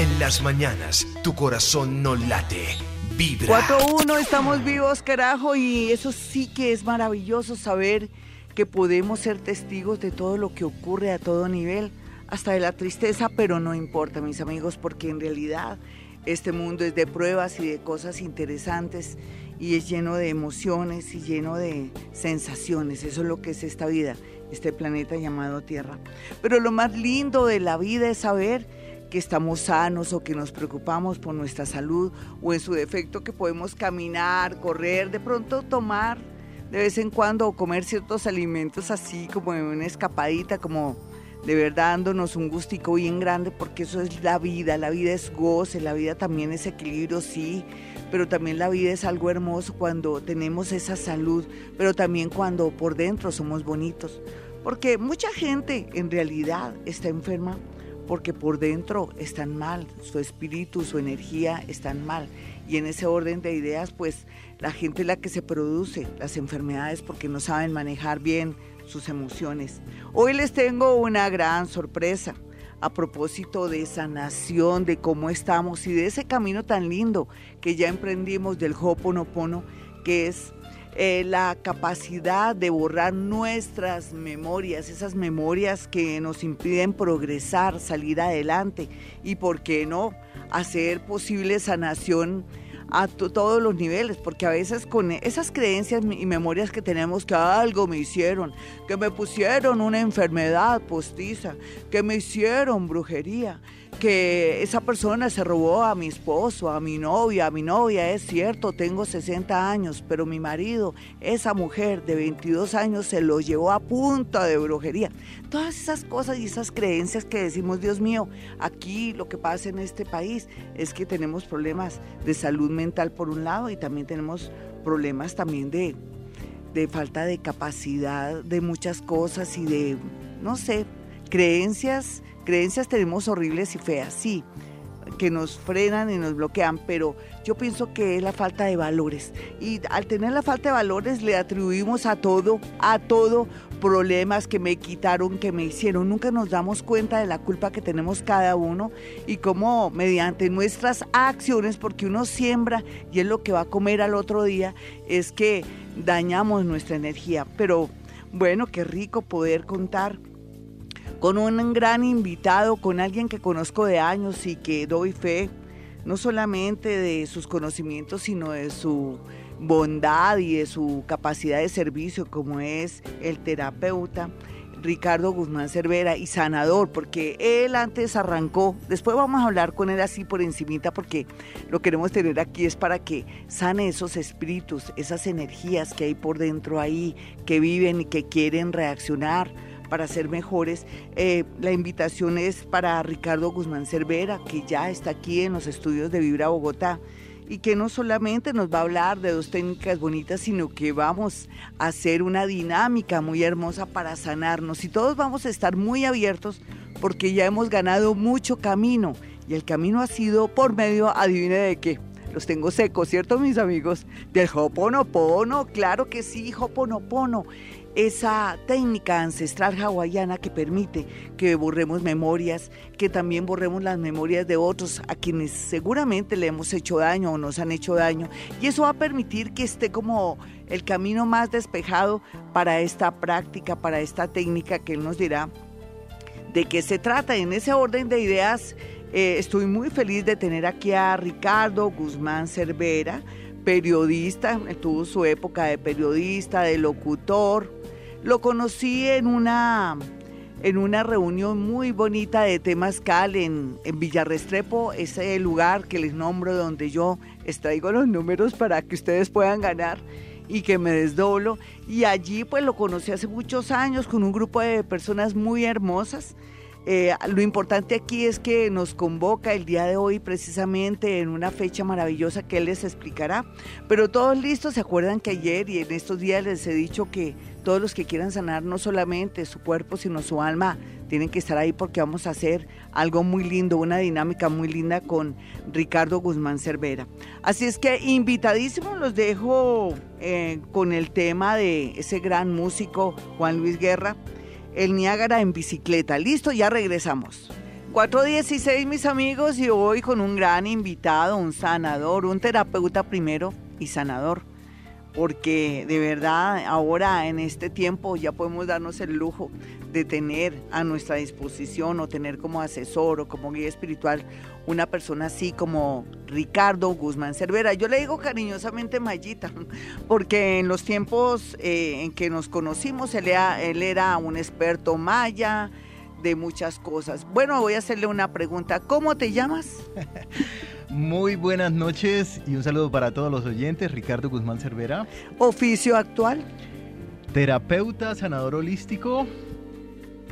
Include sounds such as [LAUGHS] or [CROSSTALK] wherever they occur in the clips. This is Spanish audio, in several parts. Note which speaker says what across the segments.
Speaker 1: En las mañanas, tu corazón no late, vibra.
Speaker 2: 4-1, estamos vivos, carajo, y eso sí que es maravilloso saber que podemos ser testigos de todo lo que ocurre a todo nivel, hasta de la tristeza, pero no importa, mis amigos, porque en realidad este mundo es de pruebas y de cosas interesantes y es lleno de emociones y lleno de sensaciones. Eso es lo que es esta vida, este planeta llamado Tierra. Pero lo más lindo de la vida es saber que estamos sanos o que nos preocupamos por nuestra salud o en su defecto que podemos caminar, correr, de pronto tomar de vez en cuando o comer ciertos alimentos así como en una escapadita, como de verdad dándonos un gustico bien grande porque eso es la vida, la vida es goce, la vida también es equilibrio, sí, pero también la vida es algo hermoso cuando tenemos esa salud, pero también cuando por dentro somos bonitos, porque mucha gente en realidad está enferma porque por dentro están mal, su espíritu, su energía están mal. Y en ese orden de ideas, pues la gente es la que se produce las enfermedades porque no saben manejar bien sus emociones. Hoy les tengo una gran sorpresa a propósito de sanación, de cómo estamos y de ese camino tan lindo que ya emprendimos del Hoponopono, que es eh, la capacidad de borrar nuestras memorias, esas memorias que nos impiden progresar, salir adelante y, ¿por qué no?, hacer posible sanación a todos los niveles, porque a veces con esas creencias y memorias que tenemos que algo me hicieron, que me pusieron una enfermedad postiza, que me hicieron brujería, que esa persona se robó a mi esposo, a mi novia, a mi novia, es cierto, tengo 60 años, pero mi marido, esa mujer de 22 años, se lo llevó a punta de brujería. Todas esas cosas y esas creencias que decimos, Dios mío, aquí lo que pasa en este país es que tenemos problemas de salud mental por un lado y también tenemos problemas también de, de falta de capacidad de muchas cosas y de, no sé, creencias Creencias tenemos horribles y feas, sí, que nos frenan y nos bloquean, pero yo pienso que es la falta de valores. Y al tener la falta de valores le atribuimos a todo, a todo, problemas que me quitaron, que me hicieron. Nunca nos damos cuenta de la culpa que tenemos cada uno y cómo mediante nuestras acciones, porque uno siembra y es lo que va a comer al otro día, es que dañamos nuestra energía. Pero bueno, qué rico poder contar con un gran invitado, con alguien que conozco de años y que doy fe, no solamente de sus conocimientos, sino de su bondad y de su capacidad de servicio, como es el terapeuta. Ricardo Guzmán Cervera y sanador, porque él antes arrancó, después vamos a hablar con él así por encimita, porque lo queremos tener aquí es para que sane esos espíritus, esas energías que hay por dentro ahí, que viven y que quieren reaccionar para ser mejores. Eh, la invitación es para Ricardo Guzmán Cervera, que ya está aquí en los estudios de Vibra Bogotá y que no solamente nos va a hablar de dos técnicas bonitas, sino que vamos a hacer una dinámica muy hermosa para sanarnos y todos vamos a estar muy abiertos porque ya hemos ganado mucho camino y el camino ha sido por medio, adivine de qué. Los tengo secos, ¿cierto, mis amigos? Del Hoponopono, claro que sí, Hoponopono esa técnica ancestral hawaiana que permite que borremos memorias, que también borremos las memorias de otros a quienes seguramente le hemos hecho daño o nos han hecho daño. Y eso va a permitir que esté como el camino más despejado para esta práctica, para esta técnica que él nos dirá de qué se trata. En ese orden de ideas, eh, estoy muy feliz de tener aquí a Ricardo Guzmán Cervera, periodista, tuvo su época de periodista, de locutor, lo conocí en una, en una reunión muy bonita de Temazcal en, en Villarrestrepo, ese lugar que les nombro donde yo extraigo los números para que ustedes puedan ganar y que me desdoblo. Y allí pues lo conocí hace muchos años con un grupo de personas muy hermosas eh, lo importante aquí es que nos convoca el día de hoy precisamente en una fecha maravillosa que él les explicará. Pero todos listos, se acuerdan que ayer y en estos días les he dicho que todos los que quieran sanar no solamente su cuerpo, sino su alma, tienen que estar ahí porque vamos a hacer algo muy lindo, una dinámica muy linda con Ricardo Guzmán Cervera. Así es que invitadísimos los dejo eh, con el tema de ese gran músico Juan Luis Guerra el Niágara en bicicleta. Listo, ya regresamos. 416 mis amigos y hoy con un gran invitado, un sanador, un terapeuta primero y sanador. Porque de verdad ahora en este tiempo ya podemos darnos el lujo de tener a nuestra disposición o tener como asesor o como guía espiritual una persona así como Ricardo Guzmán Cervera. Yo le digo cariñosamente Mayita, [LAUGHS] porque en los tiempos eh, en que nos conocimos él él era un experto maya, de muchas cosas. Bueno, voy a hacerle una pregunta. ¿Cómo te llamas? [LAUGHS]
Speaker 3: Muy buenas noches y un saludo para todos los oyentes. Ricardo Guzmán Cervera.
Speaker 2: Oficio actual.
Speaker 3: Terapeuta, sanador holístico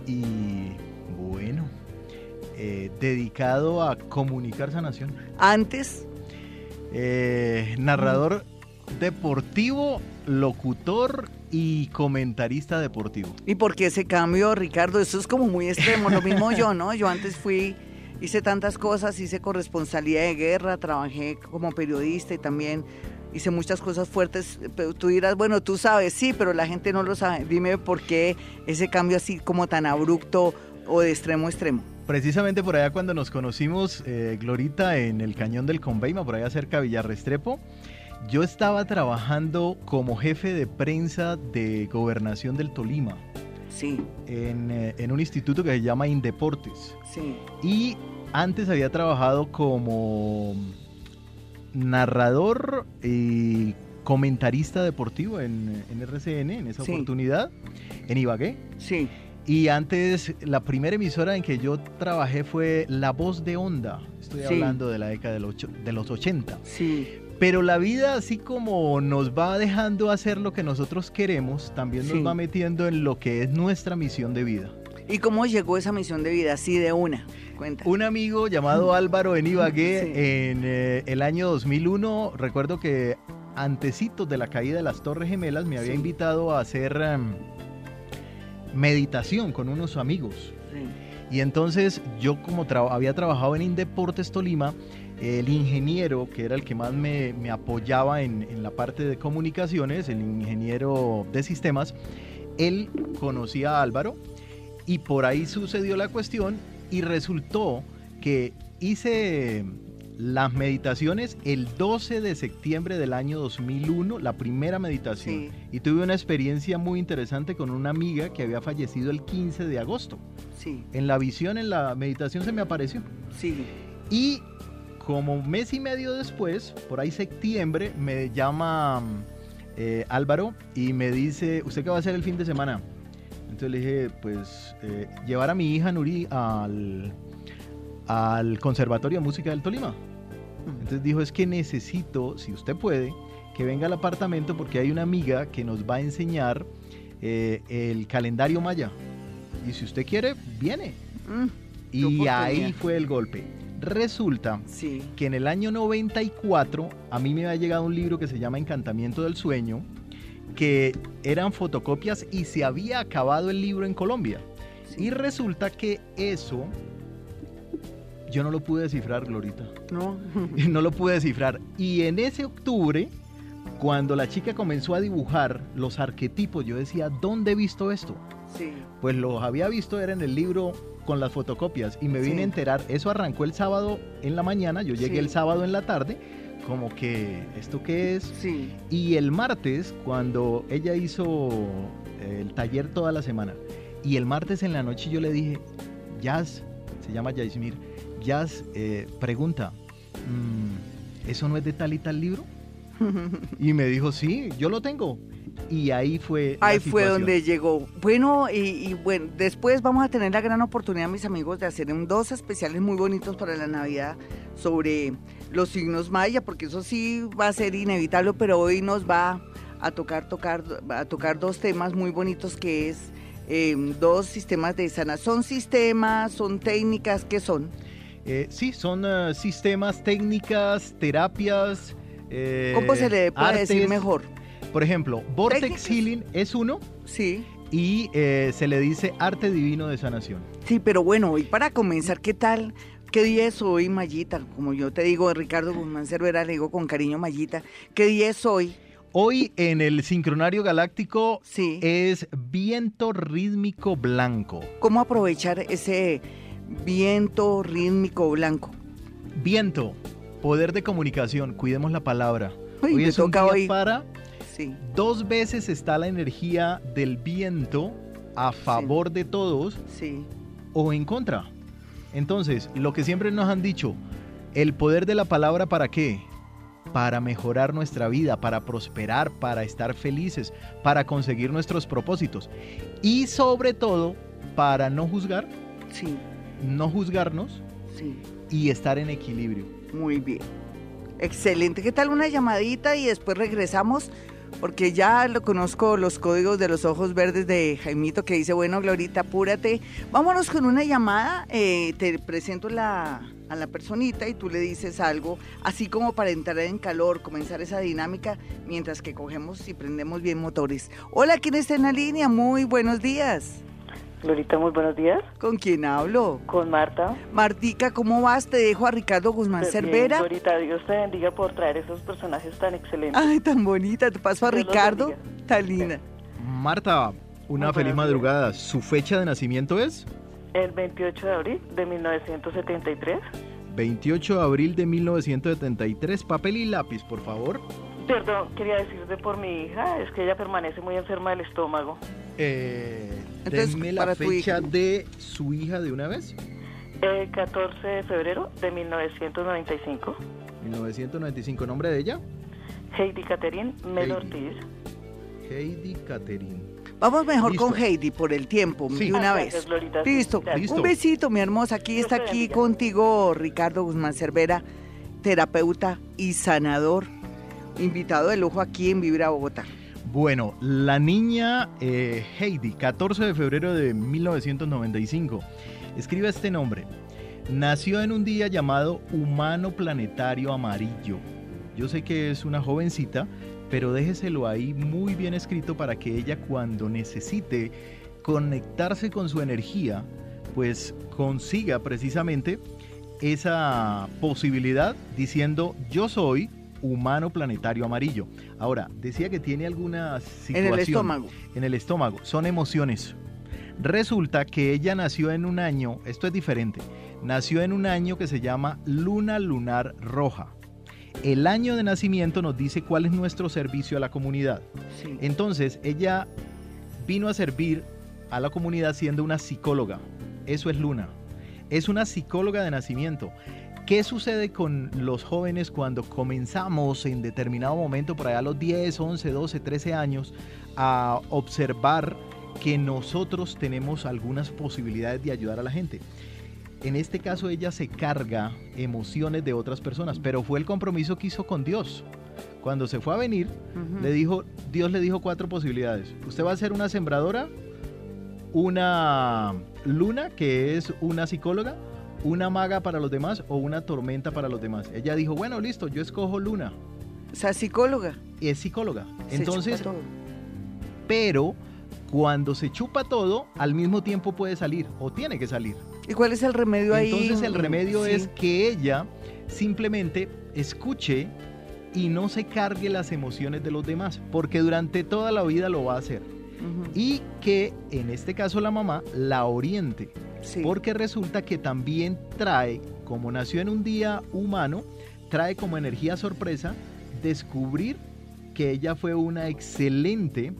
Speaker 3: y eh, dedicado a comunicar sanación.
Speaker 2: Antes.
Speaker 3: Eh, narrador deportivo, locutor y comentarista deportivo.
Speaker 2: ¿Y por qué ese cambio, Ricardo? Eso es como muy extremo. Lo mismo yo, ¿no? Yo antes fui, hice tantas cosas, hice corresponsalía de guerra, trabajé como periodista y también hice muchas cosas fuertes. Pero tú dirás, bueno, tú sabes, sí, pero la gente no lo sabe. Dime por qué ese cambio así como tan abrupto o de extremo a extremo.
Speaker 3: Precisamente por allá cuando nos conocimos, eh, Glorita, en el cañón del Conveima, por allá cerca de Villarrestrepo, yo estaba trabajando como jefe de prensa de gobernación del Tolima.
Speaker 2: Sí.
Speaker 3: En, eh, en, un instituto que se llama Indeportes.
Speaker 2: Sí.
Speaker 3: Y antes había trabajado como narrador y comentarista deportivo en, en RCN en esa oportunidad, en Ibagué.
Speaker 2: Sí.
Speaker 3: Y antes, la primera emisora en que yo trabajé fue La Voz de Onda. Estoy hablando de la década de los, de los 80.
Speaker 2: Sí.
Speaker 3: Pero la vida, así como nos va dejando hacer lo que nosotros queremos, también nos va metiendo en lo que es nuestra misión de vida.
Speaker 2: ¿Y cómo llegó esa misión de vida? Así de una. Cuenta.
Speaker 3: Un amigo llamado Álvaro en Ibagué en eh, el año 2001, recuerdo que antecitos de la caída de las Torres Gemelas me había invitado a hacer em, meditación con unos amigos. Y entonces yo como había trabajado en Indeportes Tolima, el ingeniero, que era el que más me, apoyaba en, la parte de comunicaciones, el ingeniero de sistemas, él conocía a Álvaro y por ahí sucedió la cuestión y resultó que hice las meditaciones el 12 de septiembre del año 2001, la primera meditación. Y tuve una experiencia muy interesante con una amiga que había fallecido el 15 de agosto.
Speaker 2: Sí.
Speaker 3: En la visión, en la meditación se me apareció.
Speaker 2: Sí.
Speaker 3: Y como un mes y medio después, por ahí septiembre, me llama eh, Álvaro y me dice, ¿usted qué va a hacer el fin de semana? Entonces le dije, pues eh, llevar a mi hija Nuri al, al Conservatorio de Música del Tolima. Entonces dijo, es que necesito, si usted puede, que venga al apartamento porque hay una amiga que nos va a enseñar eh, el calendario maya. Y si usted quiere, viene. Mm, y ahí fue el golpe. Resulta que en el año 94 a mí me había llegado un libro que se llama Encantamiento del Sueño, que eran fotocopias y se había acabado el libro en Colombia. Y resulta que eso yo no lo pude descifrar, Glorita.
Speaker 2: No. [LAUGHS]
Speaker 3: no lo pude descifrar. Y en ese octubre, cuando la chica comenzó a dibujar los arquetipos, yo decía, ¿dónde he visto esto?
Speaker 2: Sí.
Speaker 3: Pues los había visto, era en el libro con las fotocopias y me vine a enterar, eso arrancó el sábado en la mañana, yo llegué el sábado en la tarde, como que, ¿esto qué es?
Speaker 2: Sí.
Speaker 3: Y el martes, cuando ella hizo eh, el taller toda la semana, y el martes en la noche yo le dije, Jazz, se llama Yaismir, Jazz, eh, pregunta, mm, ¿eso no es de tal y tal libro? [LAUGHS] y me dijo, sí, yo lo tengo. Y ahí fue.
Speaker 2: Ahí fue donde llegó. Bueno, y, bueno, después vamos a tener la gran oportunidad, mis amigos, de hacer dos especiales muy bonitos para la Navidad sobre los signos maya, porque eso sí va a ser inevitable, pero hoy nos va a tocar, tocar, a tocar dos temas muy bonitos que es em, dos sistemas de sana. ¿Son sistemas, son técnicas? ¿Qué son?
Speaker 3: Eh, sí, son eh, sistemas, técnicas, terapias. Eh,
Speaker 2: ¿Cómo se le puede decir mejor?
Speaker 3: Por ejemplo, Vortex Healing es uno.
Speaker 2: Sí.
Speaker 3: Y eh, se le dice arte divino de sanación.
Speaker 2: Sí, pero bueno, y para comenzar, ¿qué tal? ¿Qué día es hoy, Mayita? Como yo te digo, Ricardo Guzmán Cervera, le digo con cariño, Mayita. ¿Qué día es hoy?
Speaker 3: Hoy en el sincronario galáctico sí. es viento rítmico blanco.
Speaker 2: ¿Cómo aprovechar ese Viento rítmico blanco.
Speaker 3: Viento, poder de comunicación, cuidemos la palabra.
Speaker 2: Uy,
Speaker 3: hoy es un
Speaker 2: toca
Speaker 3: día
Speaker 2: hoy.
Speaker 3: para
Speaker 2: Sí.
Speaker 3: dos veces está la energía del viento a favor de todos
Speaker 2: Sí.
Speaker 3: o en contra. Entonces, lo que siempre nos han dicho, el poder de la palabra para qué? Para mejorar nuestra vida, para prosperar, para estar felices, para conseguir nuestros propósitos y sobre todo para no juzgar,
Speaker 2: Sí.
Speaker 3: No juzgarnos
Speaker 2: Sí.
Speaker 3: y estar en equilibrio.
Speaker 2: Muy bien. Excelente. ¿Qué tal una llamadita y después regresamos? Porque ya lo conozco los códigos de los ojos verdes de Jaimito que dice, bueno, Glorita, apúrate. Vámonos con una llamada. eh, te presento la, a la personita y tú le dices algo, así como para entrar en calor, comenzar esa dinámica mientras que cogemos y prendemos bien motores. Hola, ¿quién está en la línea? Muy buenos días.
Speaker 4: Glorita, muy buenos días.
Speaker 2: ¿Con quién hablo?
Speaker 4: Con Marta.
Speaker 2: Martica, ¿cómo vas? Te dejo a Ricardo Guzmán
Speaker 4: Bien,
Speaker 2: Cervera.
Speaker 4: Glorita, Dios te bendiga por traer esos personajes tan excelentes.
Speaker 2: Ay, tan bonita. Te paso a
Speaker 4: Dios
Speaker 2: Ricardo. Tan linda.
Speaker 3: Marta, una
Speaker 4: Muy
Speaker 3: feliz madrugada. ¿Su fecha de nacimiento es?
Speaker 4: El 28 de abril de 1973.
Speaker 3: 28 de abril de 1973. Papel y lápiz, por favor.
Speaker 4: Perdón, quería decirte por mi hija, es que ella permanece muy enferma del estómago.
Speaker 3: Eh,
Speaker 2: Entonces,
Speaker 3: denme la
Speaker 2: para
Speaker 3: fecha de su hija de una vez.
Speaker 4: El 14 de febrero de 1995.
Speaker 3: 1995. ¿Nombre de ella?
Speaker 4: Heidi Catherine Mel
Speaker 3: Heidi.
Speaker 4: Ortiz.
Speaker 3: Heidi Catherine.
Speaker 2: Vamos mejor
Speaker 3: Listo.
Speaker 2: con Heidi por el tiempo,
Speaker 3: Sí.
Speaker 2: de una vez. Listo.
Speaker 3: Listo.
Speaker 2: Un besito, mi hermosa. Aquí está aquí contigo Ricardo Guzmán Cervera, terapeuta y sanador. Invitado de lujo aquí en Vibra Bogotá.
Speaker 3: Bueno, la niña eh, Heidi, 14 de febrero de 1995. Escribe este nombre. Nació en un día llamado Humano Planetario Amarillo. Yo sé que es una jovencita, pero déjeselo ahí muy bien escrito para que ella cuando necesite conectarse con su energía, pues consiga precisamente esa posibilidad diciendo yo soy humano planetario amarillo. Ahora, decía que tiene alguna situación
Speaker 2: En el estómago.
Speaker 3: en el estómago, son emociones. Resulta que ella nació en un año, esto es diferente, nació en un año que se llama Luna Lunar Roja. El año de nacimiento nos dice cuál es nuestro servicio a la comunidad.
Speaker 2: Sí.
Speaker 3: Entonces, ella vino a servir a la comunidad siendo una psicóloga. Eso es Luna. Es una psicóloga de nacimiento. ¿Qué sucede con los jóvenes cuando comenzamos en determinado momento, por allá a los 10, 11, 12, 13 años, a observar que nosotros tenemos algunas posibilidades de ayudar a la gente? En este caso ella se carga emociones de otras personas, pero fue el compromiso que hizo con Dios. Cuando se fue a venir,
Speaker 2: Ujú.
Speaker 3: le dijo, Dios le dijo cuatro posibilidades. Usted va a ser una sembradora, una luna, que es una psicóloga, una maga para los demás o una tormenta para los demás. Ella dijo, bueno, listo, yo escojo luna.
Speaker 2: O sea, psicóloga.
Speaker 3: Y es psicóloga.
Speaker 2: Se
Speaker 3: Entonces,
Speaker 2: chupa todo.
Speaker 3: pero cuando se chupa todo, al mismo tiempo puede salir o tiene que salir.
Speaker 2: ¿Y cuál es el remedio ahí?
Speaker 3: Entonces el remedio
Speaker 2: Sí.
Speaker 3: es que ella simplemente escuche y no se cargue las emociones de los demás, porque durante toda la vida lo va a hacer. Y que en este caso la mamá la oriente,
Speaker 2: Sí.
Speaker 3: porque resulta que también trae, como nació en un día humano, trae como energía sorpresa descubrir que ella fue una excelente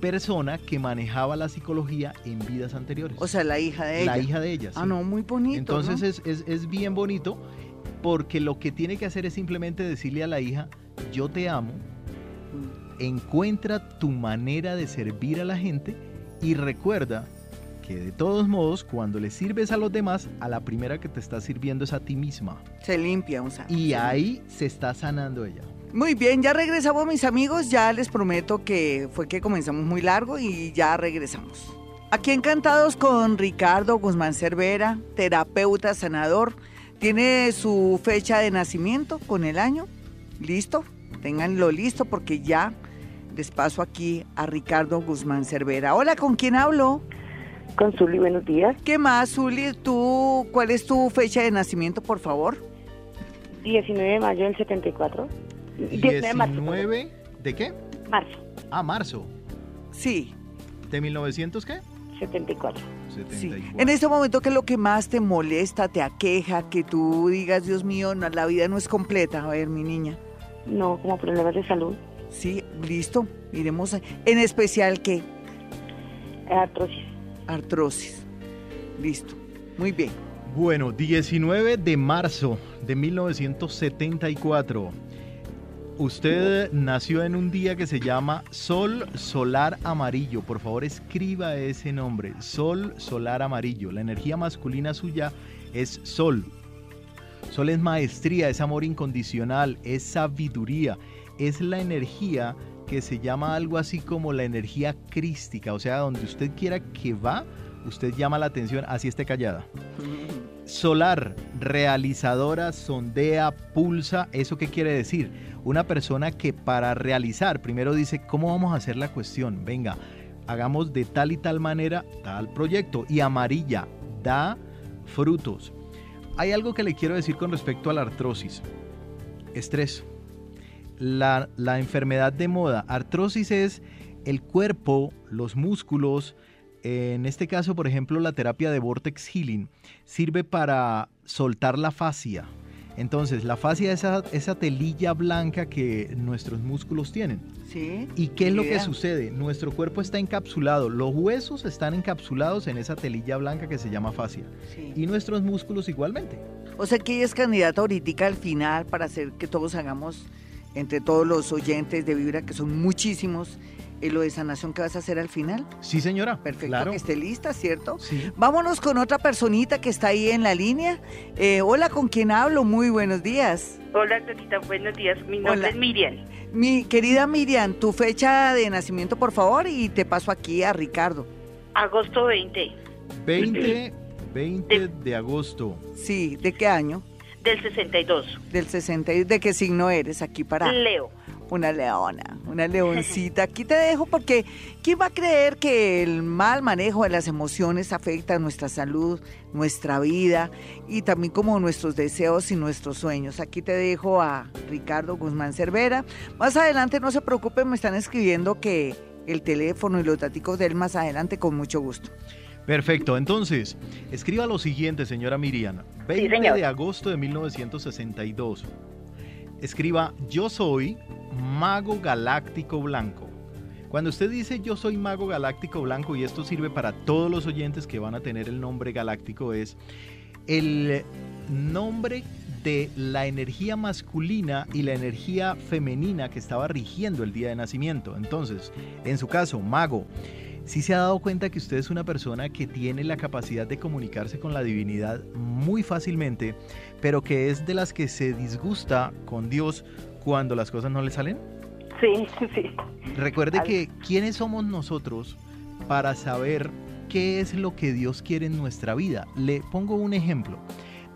Speaker 3: persona que manejaba la psicología en vidas anteriores.
Speaker 2: O sea, la hija de ella.
Speaker 3: la hija de ella.
Speaker 2: Ah,
Speaker 3: sí.
Speaker 2: no, muy bonito.
Speaker 3: Entonces
Speaker 2: ¿no?
Speaker 3: es, es- es bien bonito porque lo que tiene que hacer es simplemente decirle a la hija, yo te amo. Encuentra tu manera de servir a la gente y recuerda que de todos modos cuando le sirves a los demás, a la primera que te está sirviendo es a ti misma.
Speaker 2: Se limpia, sea.
Speaker 3: Y ahí se está sanando ella.
Speaker 2: Muy bien, ya regresamos mis amigos, ya les prometo que fue que comenzamos muy largo y ya regresamos. Aquí encantados con Ricardo Guzmán Cervera, terapeuta, sanador. Tiene su fecha de nacimiento con el año. ¿Listo? Ténganlo listo porque ya les paso aquí a Ricardo Guzmán Cervera. Hola, ¿con quién hablo?
Speaker 4: Con Zuli, buenos días.
Speaker 2: ¿Qué más, Zuli? ¿Tú, ¿Cuál es tu fecha de nacimiento, por favor?
Speaker 4: 19 de mayo del 74. 19 de marzo. perdón.
Speaker 3: 19 de qué?
Speaker 4: Marzo,
Speaker 3: Ah, marzo.
Speaker 2: Sí.
Speaker 3: ¿De 1900 qué?
Speaker 4: 74.
Speaker 2: Sí.
Speaker 3: 74.
Speaker 2: En este momento, ¿qué es lo que más te molesta, te aqueja, que tú digas, Dios mío, no, la vida no es completa? A ver, mi niña.
Speaker 4: No, como problemas de salud,
Speaker 2: Sí, listo. Iremos. a- En especial, ¿qué?
Speaker 4: artrosis.
Speaker 2: Artrosis. Listo. Muy bien.
Speaker 3: Bueno, 19 de marzo de 1974. Usted nació en un día que se llama Sol Solar Amarillo. Por favor, escriba ese nombre. Sol Solar Amarillo. La energía masculina suya es Sol. Sol es maestría, es amor incondicional, es sabiduría, es la energía que se llama algo así como la energía crística, o sea, donde usted quiera que va, usted llama la atención, así esté callada. Solar, realizadora, sondea, pulsa, ¿eso qué quiere decir? Una persona que para realizar, primero dice, ¿cómo vamos a hacer la cuestión? Venga, hagamos de tal y tal manera tal proyecto. Y amarilla, da frutos. Hay algo que le quiero decir con respecto a la artrosis. Estrés. La, la enfermedad de moda. Artrosis es el cuerpo, los músculos. En este caso, por ejemplo, la terapia de Vortex Healing sirve para soltar la fascia. Entonces, la fascia es esa, esa telilla blanca que nuestros músculos tienen.
Speaker 2: Sí.
Speaker 3: ¿Y qué es lo que sucede? Nuestro cuerpo está encapsulado, los huesos están encapsulados en esa telilla blanca que se llama fascia.
Speaker 2: Sí.
Speaker 3: Y nuestros músculos igualmente.
Speaker 2: O sea que ella es candidata ahorita al final para hacer que todos hagamos, entre todos los oyentes de Vibra, que son muchísimos, eh, lo de sanación que vas a hacer al final.
Speaker 3: Sí, señora.
Speaker 2: Perfecto,
Speaker 3: Claro.
Speaker 2: que esté lista, ¿cierto?
Speaker 3: Sí.
Speaker 2: Vámonos con otra personita que está ahí en la línea. Eh, hola, ¿con quién hablo? Muy buenos días.
Speaker 5: Hola, Dorita, buenos días. Mi nombre
Speaker 2: Hola.
Speaker 5: es Miriam.
Speaker 2: Mi querida Miriam, tu fecha de nacimiento, por favor, y te paso aquí a Ricardo.
Speaker 5: Agosto 20
Speaker 3: 20, 20 de agosto.
Speaker 2: Sí, ¿de qué año?
Speaker 5: Del 62.
Speaker 2: Del 60. y- ¿De qué signo eres aquí para?
Speaker 5: Leo.
Speaker 2: Una leona, una leoncita. Aquí te dejo porque ¿quién va a creer que el mal manejo de las emociones afecta nuestra salud, nuestra vida y también como nuestros deseos y nuestros sueños? Aquí te dejo a Ricardo Guzmán Cervera. Más adelante, no se preocupen, me están escribiendo que el teléfono y los datos de él más adelante con mucho gusto.
Speaker 3: Perfecto, entonces, escriba lo siguiente, señora Miriam. 20
Speaker 5: señor.
Speaker 3: de agosto de 1962. Escriba, yo soy mago galáctico blanco. Cuando usted dice yo soy mago galáctico blanco, y esto sirve para todos los oyentes que van a tener el nombre galáctico, es el nombre de la energía masculina y la energía femenina que estaba rigiendo el día de nacimiento. Entonces, en su caso, mago, si se ha dado cuenta que usted es una persona que tiene la capacidad de comunicarse con la divinidad muy fácilmente, pero que es de las que se disgusta con Dios cuando las cosas no le salen?
Speaker 5: Sí, [LAUGHS] sí.
Speaker 3: Recuerde
Speaker 5: Al-
Speaker 3: que quiénes somos nosotros para saber qué es lo que Dios quiere en nuestra vida. Le pongo un ejemplo.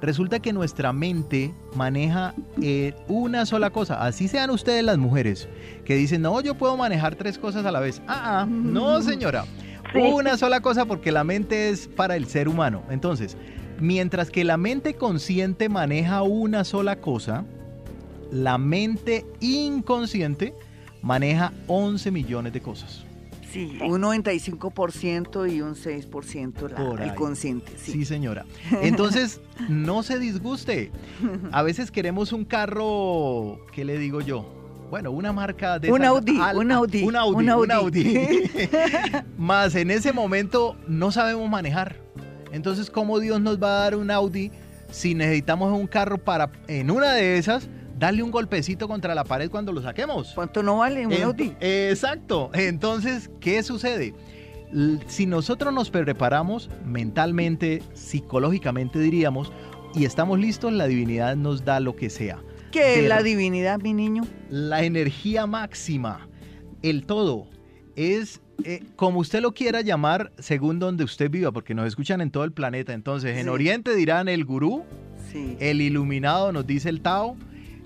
Speaker 3: Resulta que nuestra mente maneja eh, una sola cosa. Así sean ustedes las mujeres que dicen, no, yo puedo manejar tres cosas a la vez. Ah, ah, no, señora.
Speaker 5: Sí.
Speaker 3: Una sola cosa porque la mente es para el ser humano. Entonces, mientras que la mente consciente maneja una sola cosa, la mente inconsciente maneja 11 millones de cosas.
Speaker 2: Sí, un 95% y un 6% la- el consciente.
Speaker 3: Sí.
Speaker 2: Sí.
Speaker 3: señora. Entonces, [LAUGHS] no se disguste. A veces queremos un carro, ¿qué le digo yo? Bueno, una marca de...
Speaker 2: Un Audi, un Audi,
Speaker 3: Un Audi,
Speaker 2: un
Speaker 3: un
Speaker 2: Audi.
Speaker 3: Audi. [LAUGHS] [LAUGHS] Más en ese momento no sabemos manejar. Entonces, ¿cómo Dios nos va a dar un Audi si necesitamos un carro para, en una de esas, darle un golpecito contra la pared cuando lo saquemos?
Speaker 2: ¿Cuánto no vale un Audi?
Speaker 3: Exacto. Entonces, ¿qué sucede? Si nosotros nos preparamos mentalmente, psicológicamente diríamos, y estamos listos, la divinidad nos da lo que sea.
Speaker 2: ¿Qué es la divinidad, mi niño?
Speaker 3: La energía máxima, el todo, es eh, como usted lo quiera llamar según donde usted viva, porque nos escuchan en todo el planeta. Entonces, en
Speaker 2: Sí.
Speaker 3: Oriente dirán el gurú,
Speaker 2: Sí.
Speaker 3: el iluminado nos dice el Tao,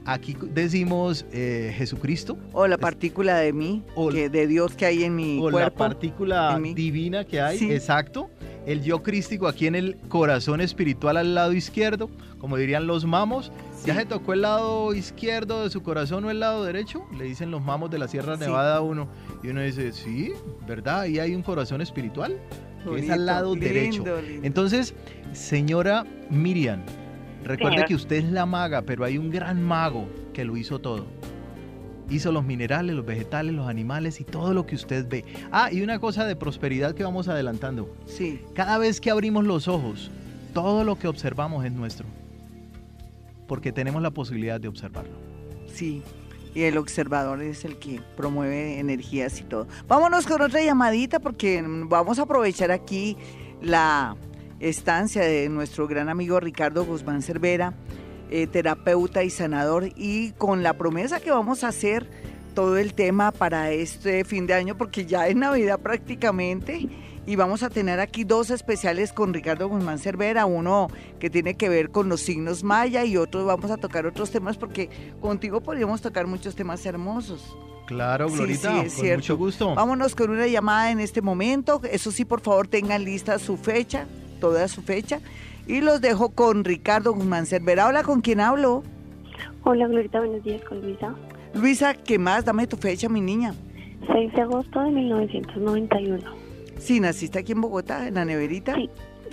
Speaker 3: aquí decimos eh, Jesucristo.
Speaker 2: O la partícula de mí,
Speaker 3: o-
Speaker 2: que de Dios que hay en mi
Speaker 3: o la
Speaker 2: cuerpo.
Speaker 3: partícula
Speaker 2: en mí.
Speaker 3: divina que hay,
Speaker 2: Sí.
Speaker 3: exacto. El yo crístico aquí en el corazón espiritual al lado izquierdo, como dirían los mamos. ¿Ya se tocó el lado izquierdo de su corazón o el lado derecho? Le dicen los mamos de la Sierra. Nevada a uno. Y uno dice, sí, ¿verdad? Ahí hay un corazón espiritual. que es al lado
Speaker 2: lindo,
Speaker 3: derecho.
Speaker 2: lindo.
Speaker 3: Entonces, señora Miriam, recuerde que usted es la maga, pero hay un gran mago que lo hizo todo. Hizo los minerales, los vegetales, los animales y todo lo que usted ve. Ah, y una cosa de prosperidad que vamos adelantando.
Speaker 2: Sí,
Speaker 3: Cada vez que abrimos los ojos, todo lo que observamos es nuestro. Porque tenemos la posibilidad de observarlo.
Speaker 2: sí. Y el observador es el que promueve energías y todo. Vámonos con otra llamadita porque vamos a aprovechar aquí la estancia de nuestro gran amigo Ricardo Guzmán Cervera, eh, terapeuta y sanador, y con la promesa que vamos a hacer todo el tema para este fin de año, porque ya es Navidad prácticamente, y vamos a tener aquí dos especiales con Ricardo Guzmán Cervera, uno que tiene que ver con los signos maya y otro vamos a tocar otros temas, porque contigo podríamos tocar muchos temas hermosos.
Speaker 3: Claro,
Speaker 2: Sí,
Speaker 3: Glorita,
Speaker 2: sí, es
Speaker 3: con
Speaker 2: cierto.
Speaker 3: mucho gusto.
Speaker 2: Vámonos con una llamada en este momento. Eso sí, por favor, tengan lista su fecha, toda su fecha. Y los dejo con Ricardo Guzmán Cervera. Hola, ¿con quién hablo?
Speaker 6: Hola Glorita, buenos días con Luisa.
Speaker 2: Luisa, ¿qué más? Dame tu fecha, mi niña.
Speaker 6: 6 de agosto de 1991.
Speaker 2: Sí, naciste aquí en Bogotá, en la neverita.
Speaker 6: Sí.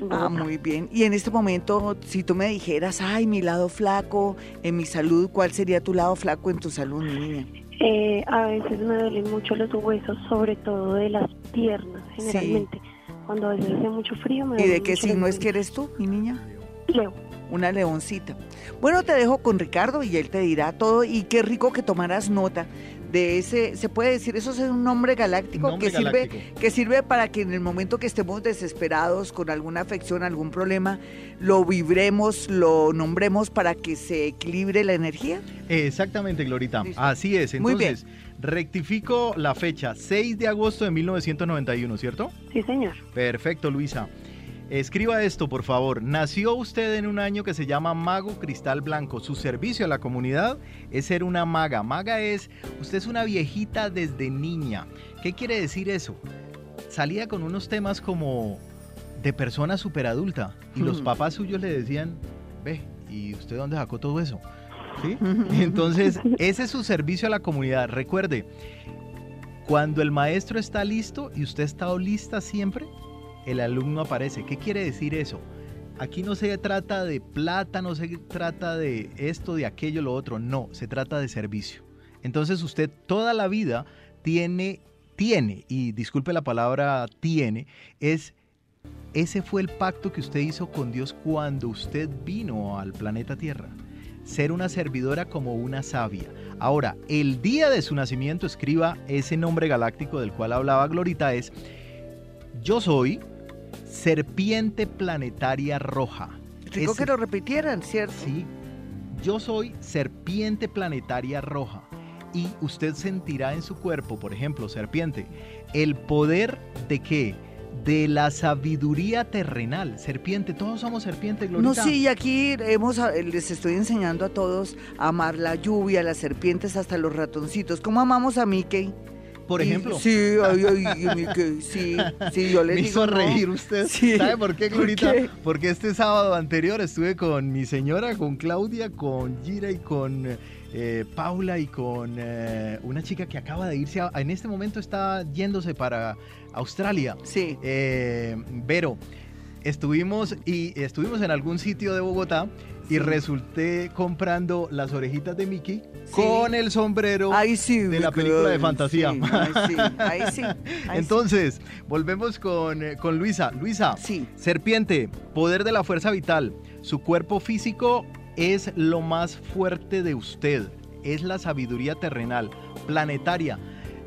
Speaker 2: Ah, muy bien. Y en este momento, si tú me dijeras, ay, mi lado flaco en mi salud, ¿cuál sería tu lado flaco en tu salud, mi niña?
Speaker 6: Eh, a veces me duelen mucho los huesos, sobre todo de las piernas,
Speaker 2: Sí.
Speaker 6: Cuando a veces hace mucho frío me
Speaker 2: ¿Y de qué signo es que eres tú, mi niña?
Speaker 6: Leo.
Speaker 2: una leoncita. Bueno, te dejo con Ricardo y él te dirá todo y qué rico que tomaras nota de ese, se puede decir, eso es un nombre galáctico
Speaker 3: Nombre
Speaker 2: que sirve que sirve para que en el momento que estemos desesperados con alguna afección, algún problema, lo vibremos, lo nombremos para que se equilibre la energía.
Speaker 3: Exactamente, Glorita.
Speaker 2: Listo.
Speaker 3: Así es.
Speaker 2: Muy bien.
Speaker 3: Entonces, rectifico la fecha, 6 de agosto de 1991, ¿cierto?
Speaker 6: Sí, señor.
Speaker 3: Perfecto, Luisa. Escriba esto, por favor. Nació usted en un año que se llama Mago Cristal Blanco. Su servicio a la comunidad es ser una maga. Maga es, usted es una viejita desde niña. ¿Qué quiere decir eso? Salía con unos temas como de persona superadulta y los
Speaker 2: Ujú.
Speaker 3: papás suyos le decían, ve, ¿y usted dónde sacó todo eso? ¿Sí? [LAUGHS] Entonces, ese es su servicio a la comunidad. Recuerde, cuando el maestro está listo y usted está lista siempre, el alumno aparece. ¿Qué quiere decir eso? Aquí no se trata de plata, no se trata de esto, de aquello, lo otro. No, se trata de servicio. Entonces usted toda la vida tiene, tiene, y disculpe la palabra tiene, es, ese fue el pacto que usted hizo con Dios cuando usted vino al planeta Tierra. Ser una servidora como una sabia. Ahora, el día de su nacimiento, escriba ese nombre galáctico del cual hablaba Glorita, es yo soy serpiente planetaria roja.
Speaker 2: Rico que lo repitieran, ¿cierto?
Speaker 3: Sí, yo soy serpiente planetaria roja. Y usted sentirá en su cuerpo, por ejemplo, serpiente, el poder de qué? De la sabiduría terrenal. Serpiente, todos somos serpiente,
Speaker 2: No,
Speaker 3: Glorita.
Speaker 2: sí, y aquí hemos, les estoy enseñando a todos a amar la lluvia, las serpientes, hasta los ratoncitos. ¿Cómo amamos a Mickey?
Speaker 3: Por
Speaker 2: Y-
Speaker 3: ejemplo.
Speaker 2: Sí, ay, ay, Mickey, sí, sí, yo le [LAUGHS]
Speaker 3: Me
Speaker 2: digo.
Speaker 3: hizo
Speaker 2: no.
Speaker 3: reír usted.
Speaker 2: Sí.
Speaker 3: ¿Sabe por qué,
Speaker 2: ¿Por
Speaker 3: Glorita? Porque este sábado anterior estuve con mi señora, con Claudia, con Gira y con eh, Paula y con eh, una chica que acaba de irse, a- en este momento está yéndose para Australia.
Speaker 2: Sí.
Speaker 3: Eh, Vero, estuvimos y estuvimos en algún sitio de Bogotá y resulté comprando las orejitas de Mickey
Speaker 2: Sí.
Speaker 3: con el sombrero.
Speaker 2: Sí.
Speaker 3: de la película de fantasía. [LAUGHS]
Speaker 2: sí.
Speaker 3: Entonces, volvemos con, eh, con Luisa. Luisa,
Speaker 2: Sí,
Speaker 3: serpiente, poder de la fuerza vital. Su cuerpo físico es lo más fuerte de usted. Es la sabiduría terrenal, planetaria.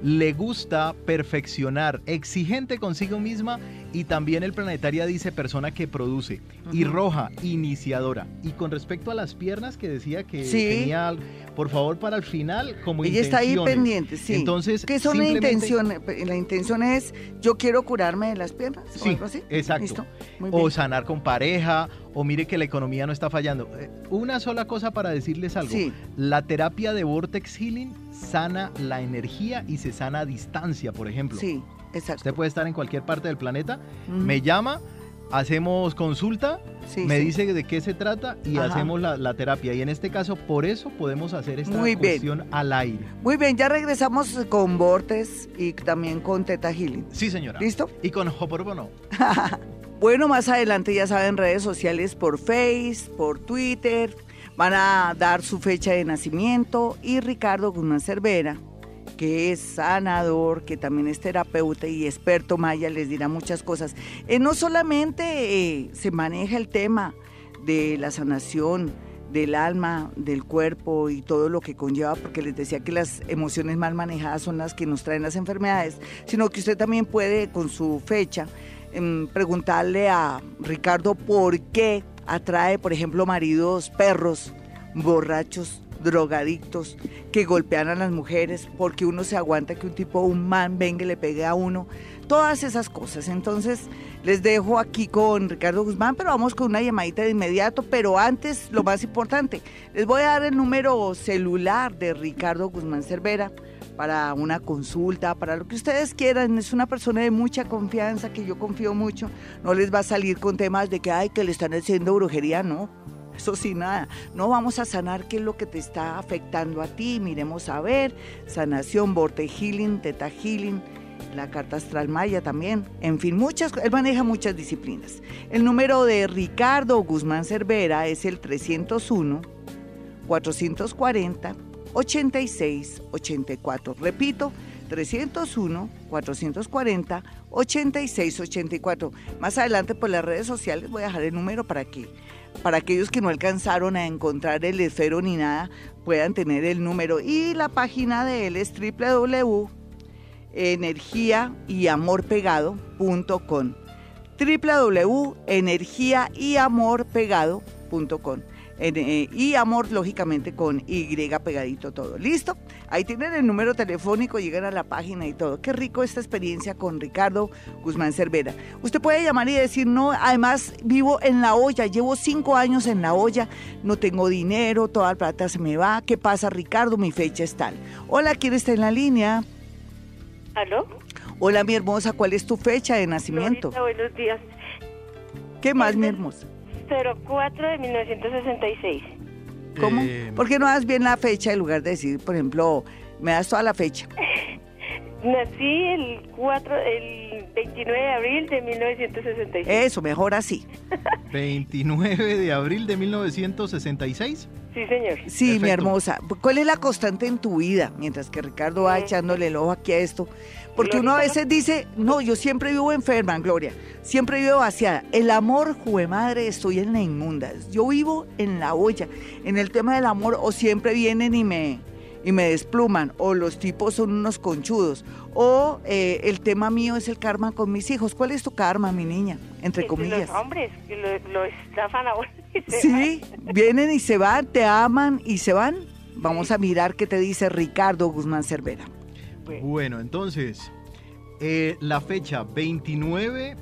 Speaker 3: Le gusta perfeccionar, exigente consigo misma y también el planetaria dice persona que produce. Y roja, iniciadora. Y con respecto a las piernas que decía que
Speaker 2: Sí.
Speaker 3: tenía, por favor, para el final, como
Speaker 2: ella está ahí pendiente, sí.
Speaker 3: Entonces,
Speaker 2: ¿Qué son las
Speaker 3: simplemente-
Speaker 2: intenciones? La intención es, yo quiero curarme de las piernas o
Speaker 3: Sí,
Speaker 2: algo así.
Speaker 3: exacto. O sanar con pareja, o mire que la economía no está fallando. Eh, Una sola cosa para decirles algo.
Speaker 2: Sí,
Speaker 3: La terapia de Vortex Healing sana la energía y se sana a distancia, por ejemplo.
Speaker 2: sí, exacto.
Speaker 3: Usted puede estar en cualquier parte del planeta, me llama hacemos consulta,
Speaker 2: Sí,
Speaker 3: me
Speaker 2: sí.
Speaker 3: dice de qué se trata y
Speaker 2: Ajá.
Speaker 3: hacemos la, la terapia. Y en este caso, por eso podemos hacer esta
Speaker 2: Muy bien.
Speaker 3: al aire.
Speaker 2: Muy bien, ya regresamos con Bortes y también con Teta Healing.
Speaker 3: Sí, señora.
Speaker 2: ¿Listo?
Speaker 3: Y con Hoponopono. [LAUGHS]
Speaker 2: Bueno, más adelante ya saben, redes sociales por Face, por Twitter, van a dar su fecha de nacimiento y Ricardo Guzmán Cervera, que es sanador, que también es terapeuta y experto maya, les dirá muchas cosas. Eh, no solamente eh, se maneja el tema de la sanación del alma, del cuerpo y todo lo que conlleva, porque les decía que las emociones mal manejadas son las que nos traen las enfermedades, sino que usted también puede con su fecha em, preguntarle a Ricardo por qué atrae, por ejemplo, maridos perros, borrachos, drogadictos, que golpean a las mujeres, porque uno se aguanta que un tipo, un man, venga y le pegue a uno, todas esas cosas. Entonces, les dejo aquí con Ricardo Guzmán, pero vamos con una llamadita de inmediato, pero antes, lo más importante, les voy a dar el número celular de Ricardo Guzmán Cervera para una consulta, para lo que ustedes quieran. Es una persona de mucha confianza, que yo confío mucho. No les va a salir con temas de que, ay, que le están haciendo brujería, no. Eso sí, nada. No vamos a sanar qué es lo que te está afectando a ti. Miremos a ver. Sanación, Vorte Healing, Teta Healing, la carta astral maya también. En fin, muchas, él maneja muchas disciplinas. El número de Ricardo Guzmán Cervera es el 301 440 8684. Repito, 301 440 8684. Más adelante por las redes sociales voy a dejar el número para que para aquellos que no alcanzaron a encontrar el esfero ni nada puedan tener el número y la página de él es www.energiayamorpegado.com www.energiayamorpegado.com en, eh, y amor, lógicamente, con Y pegadito todo. ¿Listo? Ahí tienen el número telefónico, llegan a la página y todo. Qué rico esta experiencia con Ricardo Guzmán Cervera. Usted puede llamar y decir, no, además vivo en la olla, llevo cinco años en la olla, no tengo dinero, toda la plata se me va. ¿Qué pasa, Ricardo? Mi fecha es tal. Hola, ¿quién está en la línea?
Speaker 5: ¿Aló?
Speaker 2: Hola, mi hermosa, ¿cuál es tu fecha de nacimiento?
Speaker 5: Florita, buenos días.
Speaker 2: ¿Qué más, mi hermosa?
Speaker 5: 04 de 1966.
Speaker 2: ¿Cómo?
Speaker 3: Eh,
Speaker 2: ¿Por qué no das bien la fecha en lugar de decir, por ejemplo, me das toda la fecha? [LAUGHS]
Speaker 5: Nací el 4, el 29 de abril de 1966.
Speaker 2: Eso, mejor así. [LAUGHS]
Speaker 3: 29 de abril de 1966.
Speaker 5: Sí, señor.
Speaker 2: Sí, mi
Speaker 3: Perfecto.
Speaker 2: hermosa. ¿Cuál es la constante en tu vida? Mientras que Ricardo va
Speaker 5: Mm.
Speaker 2: echándole el ojo aquí a esto. Porque uno a veces dice, no, yo siempre vivo enferma, Gloria. Siempre vivo vaciada. El amor, jue madre, estoy en la inmunda. Yo vivo en la olla. En el tema del amor, o siempre vienen y me, y me despluman, o los tipos son unos conchudos, o eh, el tema mío es el karma con mis hijos. ¿Cuál es tu karma, mi niña? Entre comillas.
Speaker 5: Los hombres lo, lo estafan ahora. y se
Speaker 2: Sí, vienen y se van, te aman y se van. Vamos a mirar qué te dice Ricardo Guzmán Cervera.
Speaker 3: Bueno, entonces, eh, la fecha 29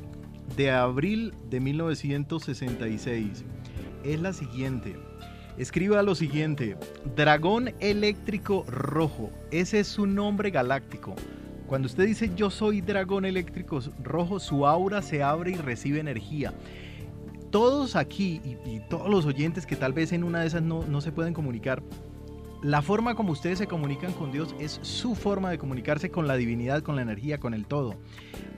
Speaker 3: de abril de 1966 es la siguiente. Escriba lo siguiente, dragón eléctrico rojo, ese es su nombre galáctico. Cuando usted dice yo soy dragón eléctrico rojo, su aura se abre y recibe energía. Todos aquí y, y todos los oyentes que tal vez en una de esas no, no se pueden comunicar, la forma como ustedes se comunican con Dios es su forma de comunicarse con la divinidad, con la energía, con el todo.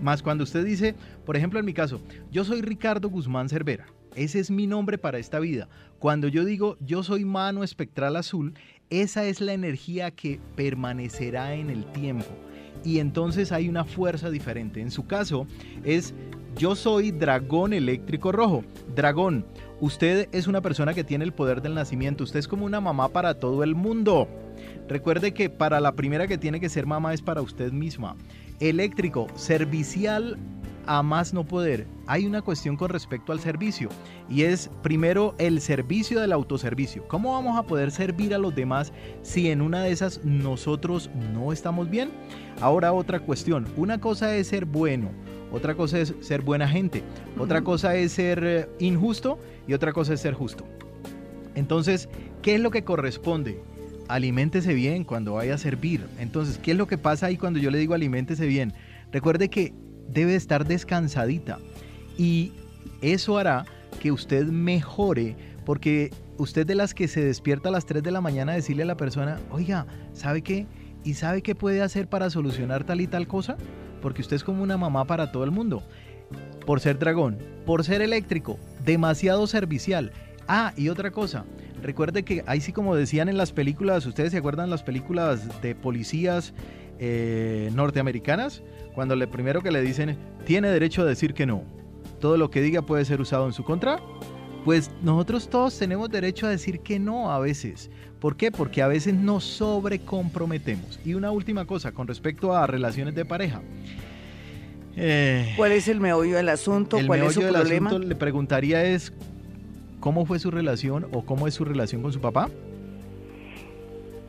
Speaker 3: Más cuando usted dice, por ejemplo en mi caso, yo soy Ricardo Guzmán Cervera, ese es mi nombre para esta vida. Cuando yo digo yo soy mano espectral azul, esa es la energía que permanecerá en el tiempo. Y entonces hay una fuerza diferente. En su caso es yo soy dragón eléctrico rojo. Dragón, usted es una persona que tiene el poder del nacimiento. Usted es como una mamá para todo el mundo. Recuerde que para la primera que tiene que ser mamá es para usted misma. Eléctrico, servicial a más no poder. Hay una cuestión con respecto al servicio y es primero el servicio del autoservicio. ¿Cómo vamos a poder servir a los demás si en una de esas nosotros no estamos bien? Ahora otra cuestión. Una cosa es ser bueno, otra cosa es ser buena gente, otra cosa es ser eh, injusto y otra cosa es ser justo. Entonces, ¿qué es lo que corresponde? Aliméntese bien cuando vaya a servir. Entonces, ¿qué es lo que pasa ahí cuando yo le digo aliméntese bien? Recuerde que debe estar descansadita y Eso hará que usted mejore porque usted de las que se despierta a las 3 de la mañana a decirle a la persona, oiga, ¿sabe qué? ¿Y sabe qué puede hacer para solucionar tal y tal cosa? Porque usted es como una mamá para todo el mundo. Por ser dragón, por ser eléctrico, demasiado servicial. Ah, y otra cosa, recuerde que ahí sí como decían en las películas, ustedes se acuerdan las películas de policías eh, norteamericanas, cuando le primero que le dicen, tiene derecho a decir que no. Todo lo que diga puede ser usado en su contra. Pues nosotros todos tenemos derecho a decir que no a veces. ¿Por qué? Porque a veces nos sobrecomprometemos. Y una última cosa con respecto a relaciones de pareja.
Speaker 2: Eh, ¿Cuál es el meollo del asunto?
Speaker 3: El
Speaker 2: ¿Cuál es su
Speaker 3: del
Speaker 2: problema?
Speaker 3: asunto le preguntaría es cómo fue su relación o cómo es su relación con su papá.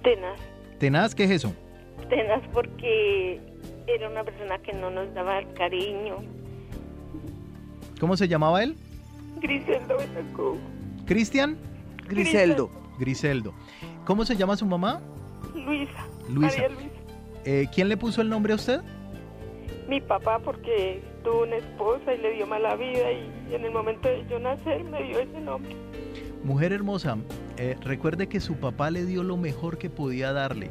Speaker 5: Tenaz.
Speaker 3: Tenaz, ¿qué es eso?
Speaker 5: Tenaz porque era una persona que no nos daba el cariño.
Speaker 3: ¿Cómo se llamaba él?
Speaker 5: Griselda Betancourt.
Speaker 3: ¿Cristian?
Speaker 2: Griseldo.
Speaker 3: Griseldo. ¿Cómo se llama su mamá?
Speaker 5: Luisa.
Speaker 3: Luisa.
Speaker 5: María Luisa.
Speaker 3: Eh, ¿Quién le puso el nombre a usted?
Speaker 5: Mi papá porque tuvo una esposa y le dio mala vida y en el momento de yo nacer me dio ese nombre.
Speaker 3: Mujer hermosa, eh, recuerde que su papá le dio lo mejor que podía darle.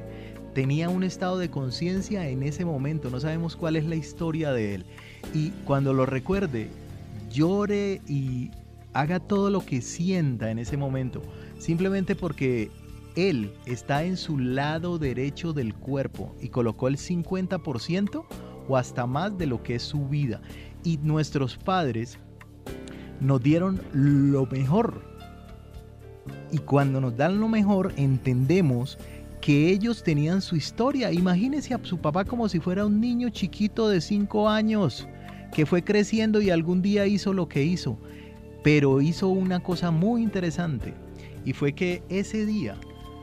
Speaker 3: Tenía un estado de conciencia en ese momento, no sabemos cuál es la historia de él. Y cuando lo recuerde, llore y haga todo lo que sienta en ese momento, simplemente porque él está en su lado derecho del cuerpo y colocó el 50% o hasta más de lo que es su vida. Y nuestros padres nos dieron lo mejor. Y cuando nos dan lo mejor, entendemos que ellos tenían su historia. Imagínese a su papá como si fuera un niño chiquito de 5 años que fue creciendo y algún día hizo lo que hizo. Pero hizo una cosa muy interesante y fue que ese día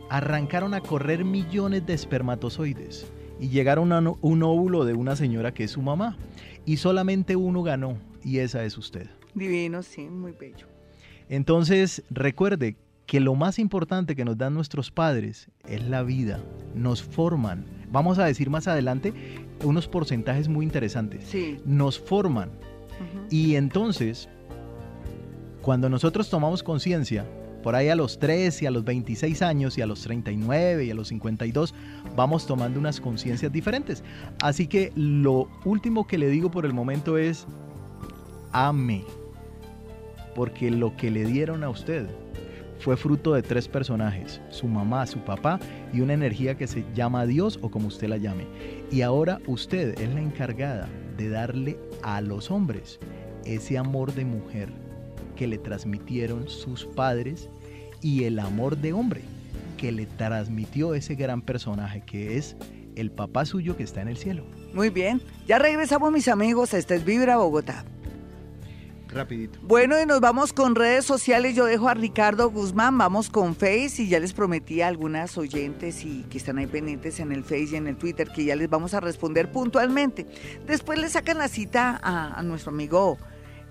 Speaker 3: arrancaron a correr millones de espermatozoides y llegaron a un óvulo de una señora que es su mamá. Y solamente uno ganó y esa es usted.
Speaker 2: Divino, sí, muy bello.
Speaker 3: Entonces, recuerde que lo más importante que nos dan nuestros padres es la vida, nos forman. Vamos a decir más adelante unos porcentajes muy interesantes.
Speaker 2: Sí.
Speaker 3: Nos forman. Y entonces, cuando nosotros tomamos conciencia, por ahí a los 13, a los 26 años y a los 39 y a los 52, vamos tomando unas conciencias diferentes. Así que lo último que le digo por el momento es, ame, porque lo que le dieron a usted fue fruto de tres personajes, su mamá, su papá y una energía que se llama Dios o como usted la llame. Y ahora usted es la encargada de darle a los hombres ese amor de mujer que le transmitieron sus padres y el amor de hombre que le transmitió ese gran personaje que es el papá suyo que está en el cielo.
Speaker 2: Muy bien. Ya regresamos, mis amigos. Este es Vibra Bogotá.
Speaker 3: Rapidito.
Speaker 2: Bueno, y nos vamos con redes sociales. Yo dejo a Ricardo Guzmán, vamos con Face y ya les prometí a algunas oyentes y que están ahí pendientes en el Face y en el Twitter que ya les vamos a responder puntualmente. Después le sacan la cita a, a nuestro amigo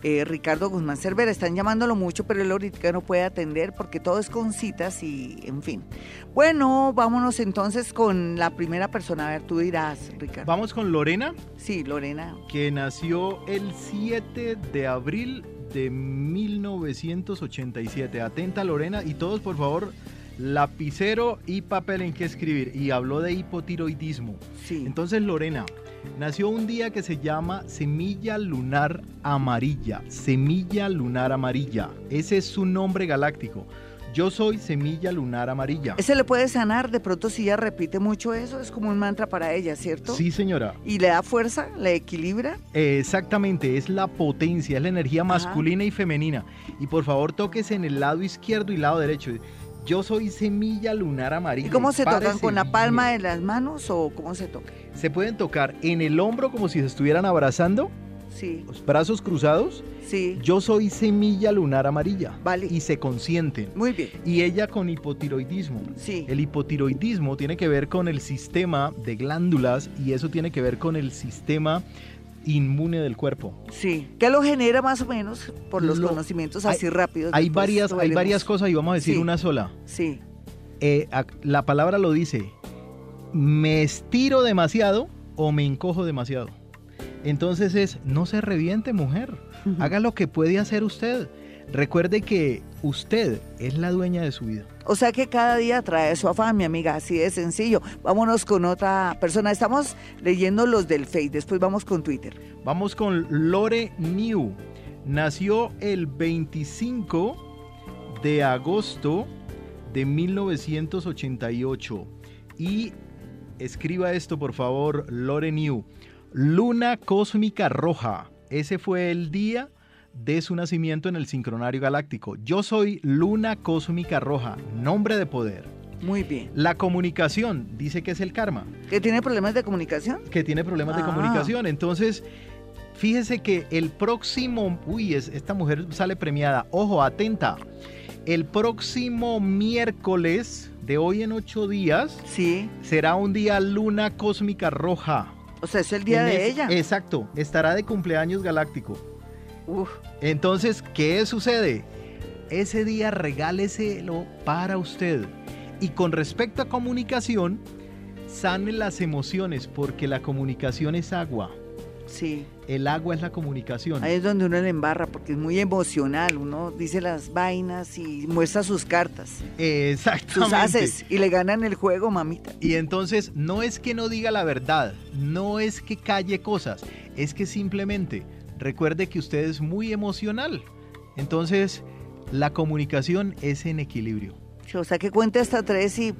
Speaker 2: eh, Ricardo Guzmán Cervera. Están llamándolo mucho, pero él ahorita no puede atender porque todo es con citas y en fin. Bueno, vámonos entonces con la primera persona. A ver, tú dirás, Ricardo.
Speaker 3: Vamos con Lorena,
Speaker 2: Sí, Lorena.
Speaker 3: que nació el 7 de abril de 1987. Atenta Lorena y todos por favor lapicero y papel en que escribir. Y habló de hipotiroidismo.
Speaker 2: Sí.
Speaker 3: Entonces Lorena nació un día que se llama semilla lunar amarilla. Semilla lunar amarilla. Ese es su nombre galáctico. Yo soy semilla lunar amarilla.
Speaker 2: Ese le puede sanar, de pronto si ella repite mucho eso, es como un mantra para ella, ¿cierto?
Speaker 3: Sí, señora.
Speaker 2: Y le da fuerza, le equilibra.
Speaker 3: Eh, Exactamente, es la potencia, es la energía masculina y femenina. Y por favor, tóquese en el lado izquierdo y lado derecho. Yo soy semilla lunar amarilla.
Speaker 2: ¿Y cómo se tocan? ¿Con la palma de las manos o cómo se toca?
Speaker 3: Se pueden tocar en el hombro como si se estuvieran abrazando,
Speaker 2: Sí,
Speaker 3: los brazos cruzados.
Speaker 2: sí,
Speaker 3: Yo soy semilla lunar amarilla.
Speaker 2: Vale.
Speaker 3: Y se consienten.
Speaker 2: muy bien.
Speaker 3: Y ella con hipotiroidismo.
Speaker 2: Sí,
Speaker 3: El hipotiroidismo tiene que ver con el sistema de glándulas y eso tiene que ver con el sistema inmune del cuerpo.
Speaker 2: sí. ¿Qué lo genera más o menos por los
Speaker 3: Lo-
Speaker 2: conocimientos
Speaker 3: hay-
Speaker 2: así rápidos?
Speaker 3: Hay varias, hay varias cosas y vamos a decir
Speaker 2: Sí.
Speaker 3: una sola.
Speaker 2: Sí,
Speaker 3: Eh, la palabra lo dice, me estiro demasiado o me encojo demasiado. Entonces es, no se reviente mujer, haga lo que puede hacer usted. Recuerde que usted es la dueña de su vida.
Speaker 2: O sea que cada día trae su afán, mi amiga, así de sencillo. Vámonos con otra persona. Estamos leyendo los del Face, después vamos con Twitter.
Speaker 3: Vamos con Lore New. Nació el 25 de agosto de 1988. Y escriba esto, por favor, Lore New. Luna cósmica roja. Ese fue el día de su nacimiento en el sincronario galáctico. Yo soy Luna Cósmica Roja, nombre de poder.
Speaker 2: Muy bien.
Speaker 3: La comunicación, dice que es el karma.
Speaker 2: ¿Que tiene problemas de comunicación?
Speaker 3: Que tiene problemas de
Speaker 2: Ah.
Speaker 3: comunicación. Entonces, fíjese que el próximo, uy, es- esta mujer sale premiada. Ojo, atenta. El próximo miércoles de hoy en ocho días
Speaker 2: Sí.
Speaker 3: será un día Luna Cósmica Roja.
Speaker 2: O sea, es el día
Speaker 3: En
Speaker 2: de ella.
Speaker 3: Exacto, estará de cumpleaños galáctico.
Speaker 2: Uf,
Speaker 3: Entonces, ¿qué sucede? Ese día regáleselo para usted. Y con respecto a comunicación, sane las emociones, porque la comunicación es agua.
Speaker 2: sí.
Speaker 3: El agua es la comunicación.
Speaker 2: Ahí es donde uno le embarra, porque es muy emocional. Uno dice las vainas y muestra sus cartas, sus
Speaker 3: Exactamente.
Speaker 2: haces, y le ganan el juego, mamita.
Speaker 3: Y entonces no es que no diga la verdad, no es que calle cosas, es que simplemente recuerde que usted es muy emocional. Entonces, la comunicación es en equilibrio.
Speaker 2: O sea, que cuente hasta tres y,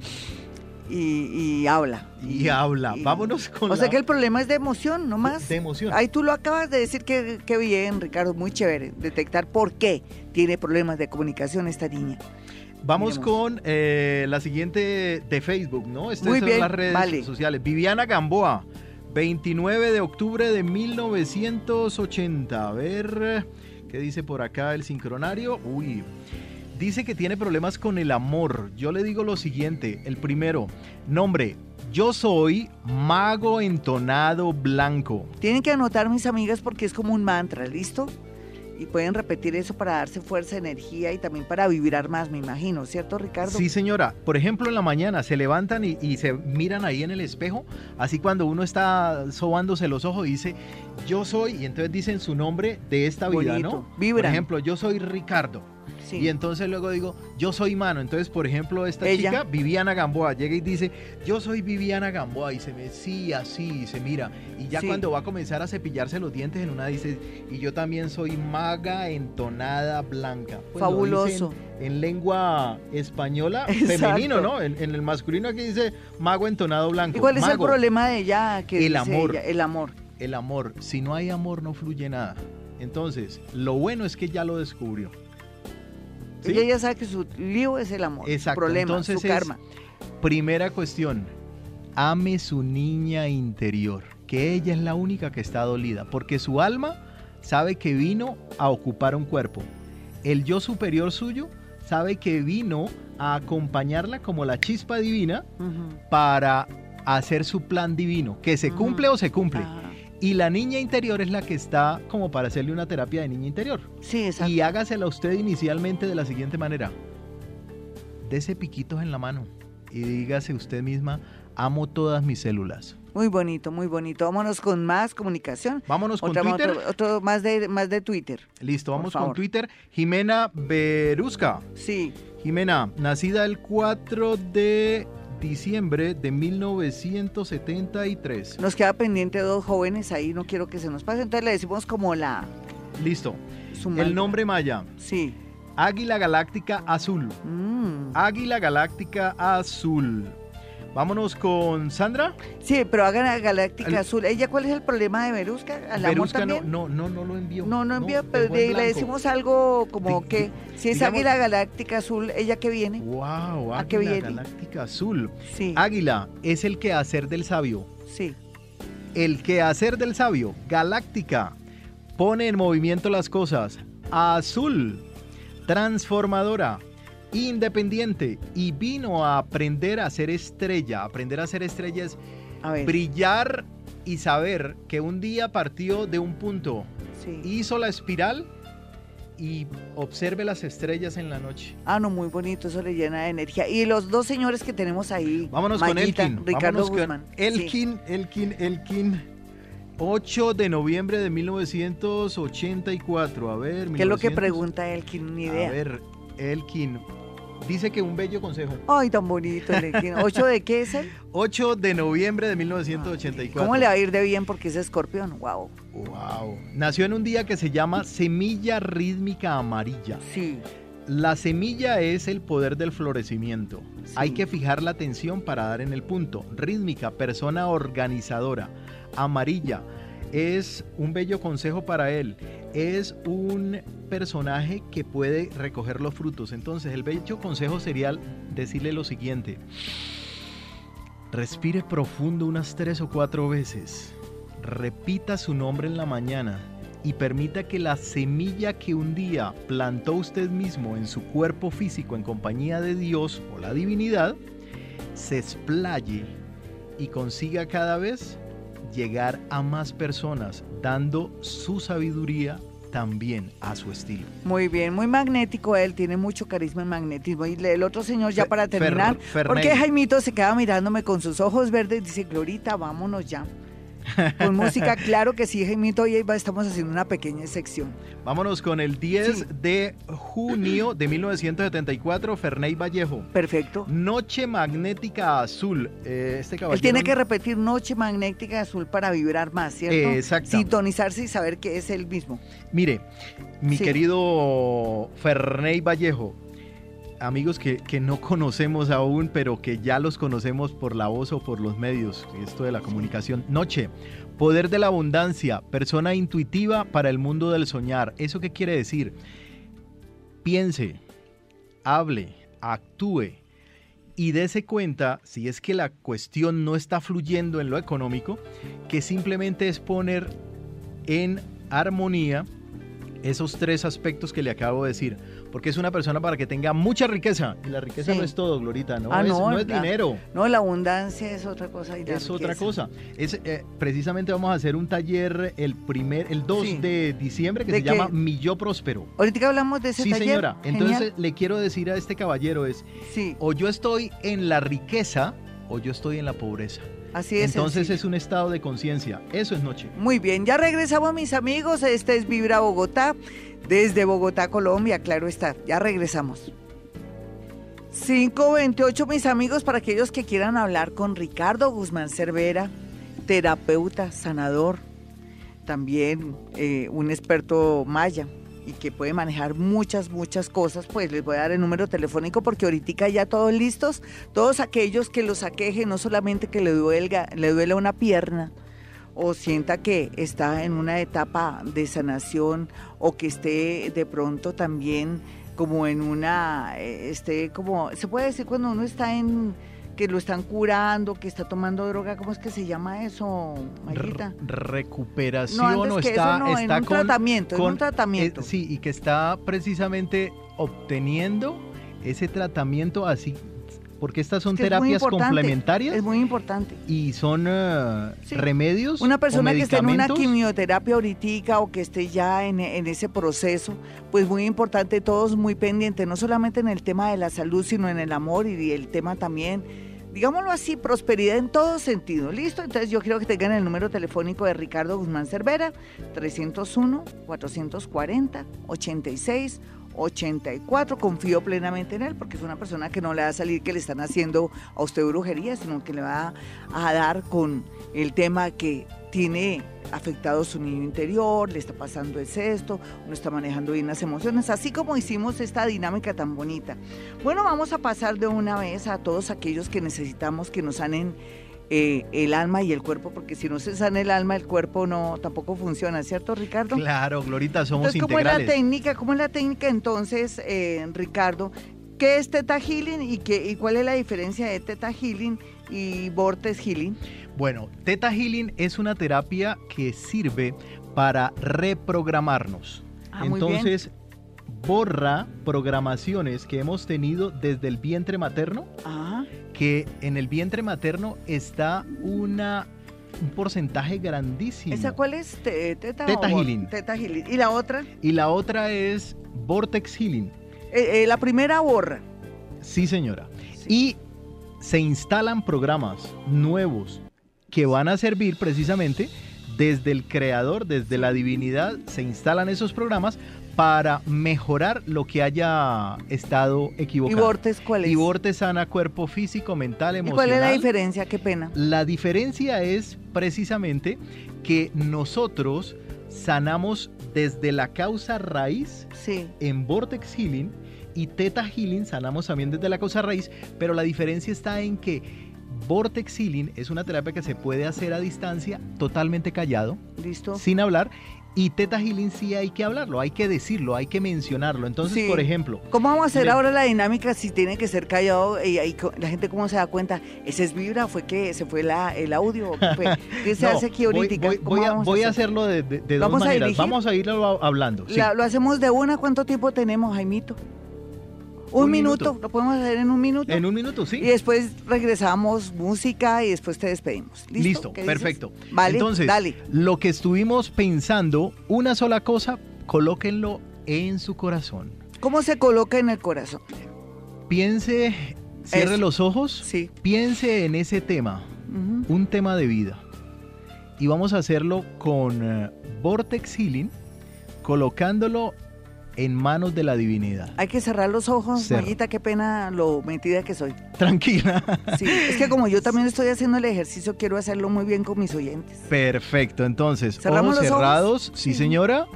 Speaker 2: y, y habla.
Speaker 3: Y habla. Vámonos con
Speaker 2: O sea que el problema es de emoción, no más.
Speaker 3: de emoción.
Speaker 2: Ahí tú lo acabas de decir que, que bien, Ricardo, muy chévere. Detectar por qué tiene problemas de comunicación esta niña.
Speaker 3: Vamos con eh, la siguiente de Facebook, ¿no? Estas
Speaker 2: Muy
Speaker 3: son
Speaker 2: bien,
Speaker 3: las redes
Speaker 2: vale.
Speaker 3: sociales. Viviana Gamboa, 29 de octubre de 1980. A ver, ¿qué dice por acá el sincronario? Uy, dice que tiene problemas con el amor. Yo le digo lo siguiente. El primero, nombre. Yo soy mago entonado blanco.
Speaker 2: Tienen que anotar, mis amigas, porque es como un mantra, ¿listo? Y pueden repetir eso para darse fuerza, energía y también para vibrar más, me imagino, ¿cierto, Ricardo?
Speaker 3: Sí, señora. Por ejemplo, en la mañana se levantan y, y se miran ahí en el espejo. Así cuando uno está sobándose los ojos, dice, yo soy, y entonces dicen su nombre de esta vida,
Speaker 2: Bonito.
Speaker 3: ¿no? Por
Speaker 2: Vibran.
Speaker 3: ejemplo, yo soy Ricardo.
Speaker 2: Sí.
Speaker 3: Y entonces luego digo, yo soy Mano. Entonces, por ejemplo, esta
Speaker 2: Ella.
Speaker 3: chica, Viviana Gamboa, llega y dice, yo soy Viviana Gamboa. Y se me, sí, así, y se mira. Y ya
Speaker 2: Sí.
Speaker 3: cuando va a comenzar a cepillarse los dientes, en una dice, y yo también soy maga entonada blanca. Pues lo
Speaker 2: Fabuloso.
Speaker 3: en lengua española
Speaker 2: Exacto.
Speaker 3: femenino, ¿no? En, en el masculino aquí dice mago entonado blanco.
Speaker 2: ¿Y cuál es el problema de ella? Que
Speaker 3: El
Speaker 2: dice
Speaker 3: amor.
Speaker 2: ella? El amor.
Speaker 3: El amor. Si no hay amor, no fluye nada. Entonces, lo bueno es que ya lo descubrió. ¿Sí?
Speaker 2: Ella sabe que su lío es el amor.
Speaker 3: Exacto,
Speaker 2: Su problema,
Speaker 3: entonces
Speaker 2: su
Speaker 3: es-
Speaker 2: karma.
Speaker 3: Primera cuestión, ame su niña interior, que ella es la única que está dolida, porque su alma sabe que vino a ocupar un cuerpo. El yo superior suyo sabe que vino a acompañarla como la chispa divina para hacer su plan divino, que se cumple o se cumple. Y la niña interior es la que está como para hacerle una terapia de niña interior.
Speaker 2: Sí, exacto.
Speaker 3: Y hágasela usted inicialmente de la siguiente manera. Dese piquitos en la mano y dígase usted misma, amo todas mis células.
Speaker 2: Muy bonito, muy bonito. Vámonos con más comunicación.
Speaker 3: Vámonos con Twitter.
Speaker 2: Otro, otro más, de, más de Twitter.
Speaker 3: Listo, vamos con. Twitter. Jimena Berusca.
Speaker 2: Sí.
Speaker 3: Jimena, nacida el 4 de diciembre de 1973.
Speaker 2: Nos queda pendiente dos jóvenes ahí, no quiero que se nos pase. Entonces le decimos como la...
Speaker 3: Listo. El nombre maya.
Speaker 2: Sí.
Speaker 3: Águila Galáctica Azul.
Speaker 2: Mm.
Speaker 3: Águila Galáctica Azul. Vámonos con Sandra.
Speaker 2: Sí, pero hagan a Galáctica Azul. ¿Ella cuál es el problema de amor
Speaker 3: Verusca no,
Speaker 2: también?
Speaker 3: no, no, no lo envió.
Speaker 2: No, no envía, pero
Speaker 3: en
Speaker 2: le, decimos algo como que si es
Speaker 3: digamos-
Speaker 2: Águila Galáctica Azul, ¿ella qué viene?
Speaker 3: Wow,
Speaker 2: ¿A qué viene?
Speaker 3: Galáctica Azul.
Speaker 2: Sí,
Speaker 3: Águila es el quehacer del sabio.
Speaker 2: sí.
Speaker 3: El quehacer del sabio. Galáctica pone en movimiento las cosas. Azul, transformadora, independiente y vino a aprender a ser estrella. Aprender a ser estrella es
Speaker 2: A ver.
Speaker 3: brillar y saber que un día partió de un punto,
Speaker 2: sí.
Speaker 3: hizo la espiral y observe las estrellas en la noche.
Speaker 2: Ah, no, muy bonito, eso le llena de energía. Y los dos señores que tenemos ahí.
Speaker 3: Vámonos con
Speaker 2: Mayita,
Speaker 3: Elkin.
Speaker 2: Ricardo
Speaker 3: con
Speaker 2: Guzmán. Sí.
Speaker 3: Elkin, Elkin, Elkin. 8 de noviembre de 1984. A ver,
Speaker 2: ¿Qué es lo que
Speaker 3: 1900.
Speaker 2: pregunta Elkin? Ni idea.
Speaker 3: A ver, Elkin. Dice que un bello consejo.
Speaker 2: Ay, tan bonito el Elkin. ¿Ocho de qué es él? [LAUGHS]
Speaker 3: 8 de noviembre de 1984.
Speaker 2: ¿Cómo le va a ir de bien porque es escorpión? Wow.
Speaker 3: Wow. Nació en un día que se llama Semilla Rítmica Amarilla.
Speaker 2: Sí.
Speaker 3: La semilla es el poder del florecimiento.
Speaker 2: Sí.
Speaker 3: Hay que fijar la atención para dar en el punto. Rítmica, persona organizadora. Amarilla, es un bello consejo para él. Es un personaje que puede recoger los frutos. Entonces, el bello consejo sería decirle lo siguiente. Respire profundo unas tres o cuatro veces. Repita su nombre en la mañana y permita que la semilla que un día plantó usted mismo en su cuerpo físico en compañía de Dios o la divinidad se explaye y consiga cada vez llegar a más personas dando su sabiduría también a su estilo.
Speaker 2: Muy bien, muy magnético él, tiene mucho carisma y magnetismo. Y el otro señor, ya para terminar,
Speaker 3: Fer-
Speaker 2: porque. Jaimito se queda mirándome con sus ojos verdes y dice, Glorita, vámonos ya. Con [LAUGHS] música, claro que sí, Jaimito, hoy va- estamos haciendo una pequeña sección.
Speaker 3: Vámonos con el 10
Speaker 2: Sí.
Speaker 3: de junio de 1974, Ferney Vallejo.
Speaker 2: Perfecto.
Speaker 3: Noche magnética azul. Eh, este caballero.
Speaker 2: Él tiene que repetir Noche Magnética Azul para vibrar más, ¿cierto?
Speaker 3: Eh, exacto.
Speaker 2: Sintonizarse y saber que es el mismo.
Speaker 3: Mire, mi
Speaker 2: Sí.
Speaker 3: querido Ferney Vallejo, amigos que, que no conocemos aún, pero que ya los conocemos por la voz o por los medios, esto de la comunicación. Noche, poder de la abundancia, persona intuitiva para el mundo del soñar. ¿Eso qué quiere decir? Piense, hable, actúe y dése cuenta, si es que la cuestión no está fluyendo en lo económico, que simplemente es poner en armonía esos tres aspectos que le acabo de decir. Porque es una persona para que tenga mucha riqueza. Y la riqueza
Speaker 2: Sí.
Speaker 3: no es todo, Glorita. No,
Speaker 2: Ah,
Speaker 3: es,
Speaker 2: no,
Speaker 3: no es
Speaker 2: la-
Speaker 3: dinero.
Speaker 2: No, la abundancia es otra cosa. y la
Speaker 3: Es otra cosa. Es, eh, precisamente vamos a hacer un taller el primer, el 2
Speaker 2: Sí.
Speaker 3: de diciembre que
Speaker 2: ¿De
Speaker 3: se
Speaker 2: qué?
Speaker 3: llama Mi Yo Próspero.
Speaker 2: Ahorita hablamos de ese
Speaker 3: Sí,
Speaker 2: taller.
Speaker 3: señora.
Speaker 2: Genial.
Speaker 3: Entonces le quiero decir a este caballero es,
Speaker 2: Sí,
Speaker 3: o yo estoy en la riqueza o yo estoy en la pobreza.
Speaker 2: Así es.
Speaker 3: Entonces
Speaker 2: sencillo.
Speaker 3: es un estado de conciencia. Eso es noche.
Speaker 2: Muy bien, ya regresamos mis amigos. Este es Vibra Bogotá, desde Bogotá, Colombia, claro está. Ya regresamos. 528 mis amigos para aquellos que quieran hablar con Ricardo Guzmán Cervera, terapeuta, sanador, también eh, un experto maya y que puede manejar muchas, muchas cosas, pues les voy a dar el número telefónico porque ahorita ya todos listos, todos aquellos que los aquejen, no solamente que le duelga, le duele una pierna, o sienta que está en una etapa de sanación o que esté de pronto también como en una, eh, esté como, se puede decir cuando uno está en, que lo están curando, que está tomando droga, ¿cómo es que se llama eso, Mayita?
Speaker 3: R- recuperación
Speaker 2: No, antes
Speaker 3: o
Speaker 2: que
Speaker 3: está,
Speaker 2: eso no, en
Speaker 3: está
Speaker 2: un
Speaker 3: con,
Speaker 2: tratamiento, en
Speaker 3: con-
Speaker 2: un tratamiento.
Speaker 3: eh, sí, y que está precisamente obteniendo ese tratamiento así, porque estas son
Speaker 2: Es que
Speaker 3: terapias complementarias
Speaker 2: Es muy importante.
Speaker 3: y son eh,
Speaker 2: Sí.
Speaker 3: remedios.
Speaker 2: Una
Speaker 3: o
Speaker 2: persona que esté en una quimioterapia ahorita o que esté ya en, en ese proceso, pues muy importante, todos muy pendientes, no solamente en el tema de la salud, sino en el amor y el tema también, digámoslo así, prosperidad en todo sentido. ¿Listo? Entonces yo quiero que tengan el número telefónico de Ricardo Guzmán Cervera, 301-440-86. 84, confío plenamente en él porque es una persona que no le va a salir que le están haciendo a usted brujería, sino que le va a dar con el tema que tiene afectado su niño interior, le está pasando el cesto, uno está manejando bien las emociones, así como hicimos esta dinámica tan bonita. Bueno, vamos a pasar de una vez a todos aquellos que necesitamos que nos sanen eh, el alma y el cuerpo, porque si no se sana el alma, el cuerpo no tampoco funciona, ¿cierto, Ricardo?
Speaker 3: Claro, Glorita, somos
Speaker 2: Entonces, ¿cómo es la técnica? ¿Cómo es la técnica entonces, eh, Ricardo? ¿Qué es Teta Healing y, qué, y cuál es la diferencia de Teta Healing y Vortex Healing?
Speaker 3: Bueno, Theta Healing es una terapia que sirve para reprogramarnos.
Speaker 2: Ah.
Speaker 3: Entonces, borra programaciones que hemos tenido desde el vientre materno,
Speaker 2: Ajá.
Speaker 3: que en el vientre materno está una un porcentaje grandísimo.
Speaker 2: ¿Esa cuál es? Te- ¿Teta, Vor-
Speaker 3: Healing.
Speaker 2: Theta Healing. ¿Y la otra?
Speaker 3: Y la otra es Vortex Healing.
Speaker 2: Eh, eh, la primera borra.
Speaker 3: Sí, señora. Y se instalan programas nuevos que van a servir precisamente desde el creador, desde la divinidad, se instalan esos programas para mejorar lo que haya estado
Speaker 2: ¿Y
Speaker 3: equivocado.
Speaker 2: Bortes cuál es?
Speaker 3: Y Vorte sana cuerpo físico, mental,
Speaker 2: ¿Y
Speaker 3: emocional.
Speaker 2: cuál es la diferencia? Qué pena.
Speaker 3: La diferencia es precisamente que nosotros sanamos desde la causa raíz
Speaker 2: Sí.
Speaker 3: en Vortex Healing y Theta Healing sanamos también desde la causa raíz, pero la diferencia está en que Vortex Healing es una terapia que se puede hacer a distancia, totalmente callado,
Speaker 2: ¿Listo?
Speaker 3: sin hablar, y Theta Healing sí hay que hablarlo, hay que decirlo, hay que mencionarlo. Entonces,
Speaker 2: Sí.
Speaker 3: por ejemplo,
Speaker 2: ¿Cómo vamos a hacer
Speaker 3: Le-
Speaker 2: ahora la dinámica si tiene que ser callado y, la gente cómo se da cuenta? ¿Ese es vibra? ¿Fue que se fue la, el audio? ¿O qué fue? [LAUGHS] ¿Qué se
Speaker 3: no,
Speaker 2: hace aquí
Speaker 3: voy,
Speaker 2: ahorita?
Speaker 3: voy-
Speaker 2: ¿Cómo
Speaker 3: voy a, voy a
Speaker 2: hacer?
Speaker 3: hacerlo de, de- de dos
Speaker 2: ¿Vamos a
Speaker 3: maneras. Vamos a irlo hablando. sí.
Speaker 2: La- ¿Lo hacemos de una? ¿Cuánto tiempo tenemos, Jaimito? Un,
Speaker 3: Un
Speaker 2: minuto.
Speaker 3: minuto.
Speaker 2: ¿Lo podemos hacer en un minuto?
Speaker 3: En un minuto, sí.
Speaker 2: Y después regresamos música y después te despedimos. ¿Listo?
Speaker 3: Listo,
Speaker 2: ¿Qué dices?
Speaker 3: perfecto.
Speaker 2: Vale,
Speaker 3: Entonces,
Speaker 2: dale.
Speaker 3: lo que estuvimos pensando, una sola cosa, colóquenlo en su corazón.
Speaker 2: ¿Cómo se coloca en el corazón?
Speaker 3: Piense, cierre
Speaker 2: Eso.
Speaker 3: los ojos,
Speaker 2: Sí.
Speaker 3: piense en ese tema, un tema de vida. Y vamos a hacerlo con eh, Vortex Healing, colocándolo en manos de la divinidad.
Speaker 2: Hay que cerrar los ojos. Mayita, qué pena lo metida que soy.
Speaker 3: Tranquila.
Speaker 2: Sí, es que como yo [LAUGHS] también estoy haciendo el ejercicio, quiero hacerlo muy bien con mis oyentes.
Speaker 3: Perfecto, entonces,
Speaker 2: ¿Cerramos
Speaker 3: ojos
Speaker 2: los ojos?
Speaker 3: cerrados,
Speaker 2: sí
Speaker 3: señora.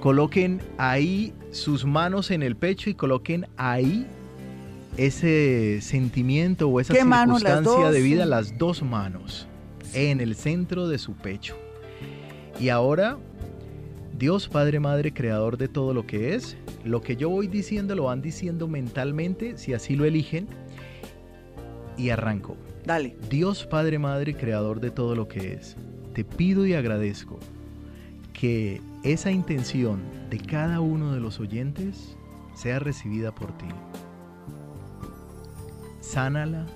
Speaker 3: Coloquen ahí sus manos en el pecho y coloquen ahí ese sentimiento o esa
Speaker 2: ¿Qué manos? ¿Las
Speaker 3: circunstancia
Speaker 2: dos?
Speaker 3: de vida, las dos manos, en el centro de su pecho. Y ahora, Dios Padre Madre, Creador de todo lo que es, lo que yo voy diciendo lo van diciendo mentalmente, si así lo eligen, y arranco.
Speaker 2: Dale.
Speaker 3: Dios Padre Madre, Creador de todo lo que es, te pido y agradezco que esa intención de cada uno de los oyentes sea recibida por ti. Sánala,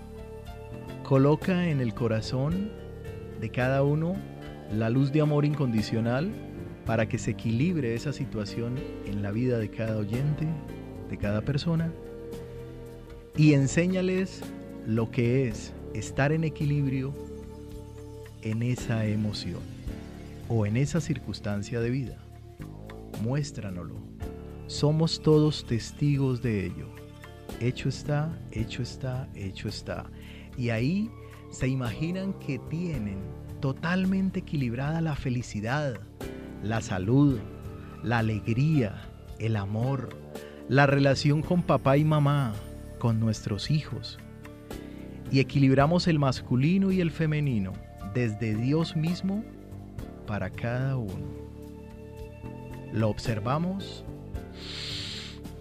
Speaker 3: coloca en el corazón de cada uno la luz de amor incondicional para que se equilibre esa situación en la vida de cada oyente, de cada persona, y enséñales lo que es estar en equilibrio en esa emoción o en esa circunstancia de vida. Muéstranoslo. Somos todos testigos de ello. Hecho está, hecho está, hecho está. Y ahí se imaginan que tienen totalmente equilibrada la felicidad, la salud, la alegría, el amor, la relación con papá y mamá, con nuestros hijos. Y equilibramos el masculino y el femenino desde Dios mismo para cada uno. Lo observamos.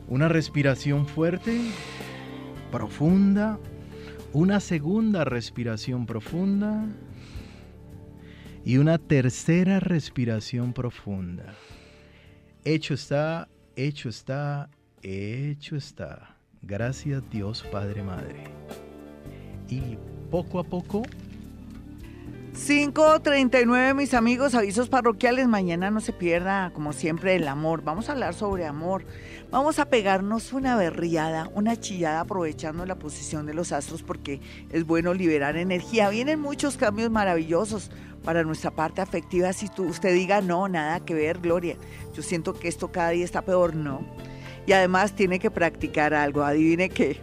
Speaker 3: Una respiración fuerte, profunda. Una segunda respiración profunda. Y una tercera respiración profunda. Hecho está, hecho está, hecho está. Gracias Dios Padre Madre. Y poco a poco
Speaker 2: 5.39, mis amigos, avisos parroquiales. Mañana no se pierda, como siempre, el amor. Vamos a hablar sobre amor. Vamos a pegarnos una berriada, una chillada, aprovechando la posición de los astros, porque es bueno liberar energía. Vienen muchos cambios maravillosos para nuestra parte afectiva. Si tú, usted diga, no, nada que ver, Gloria. Yo siento que esto cada día está peor, no. Y además tiene que practicar algo. Adivine qué.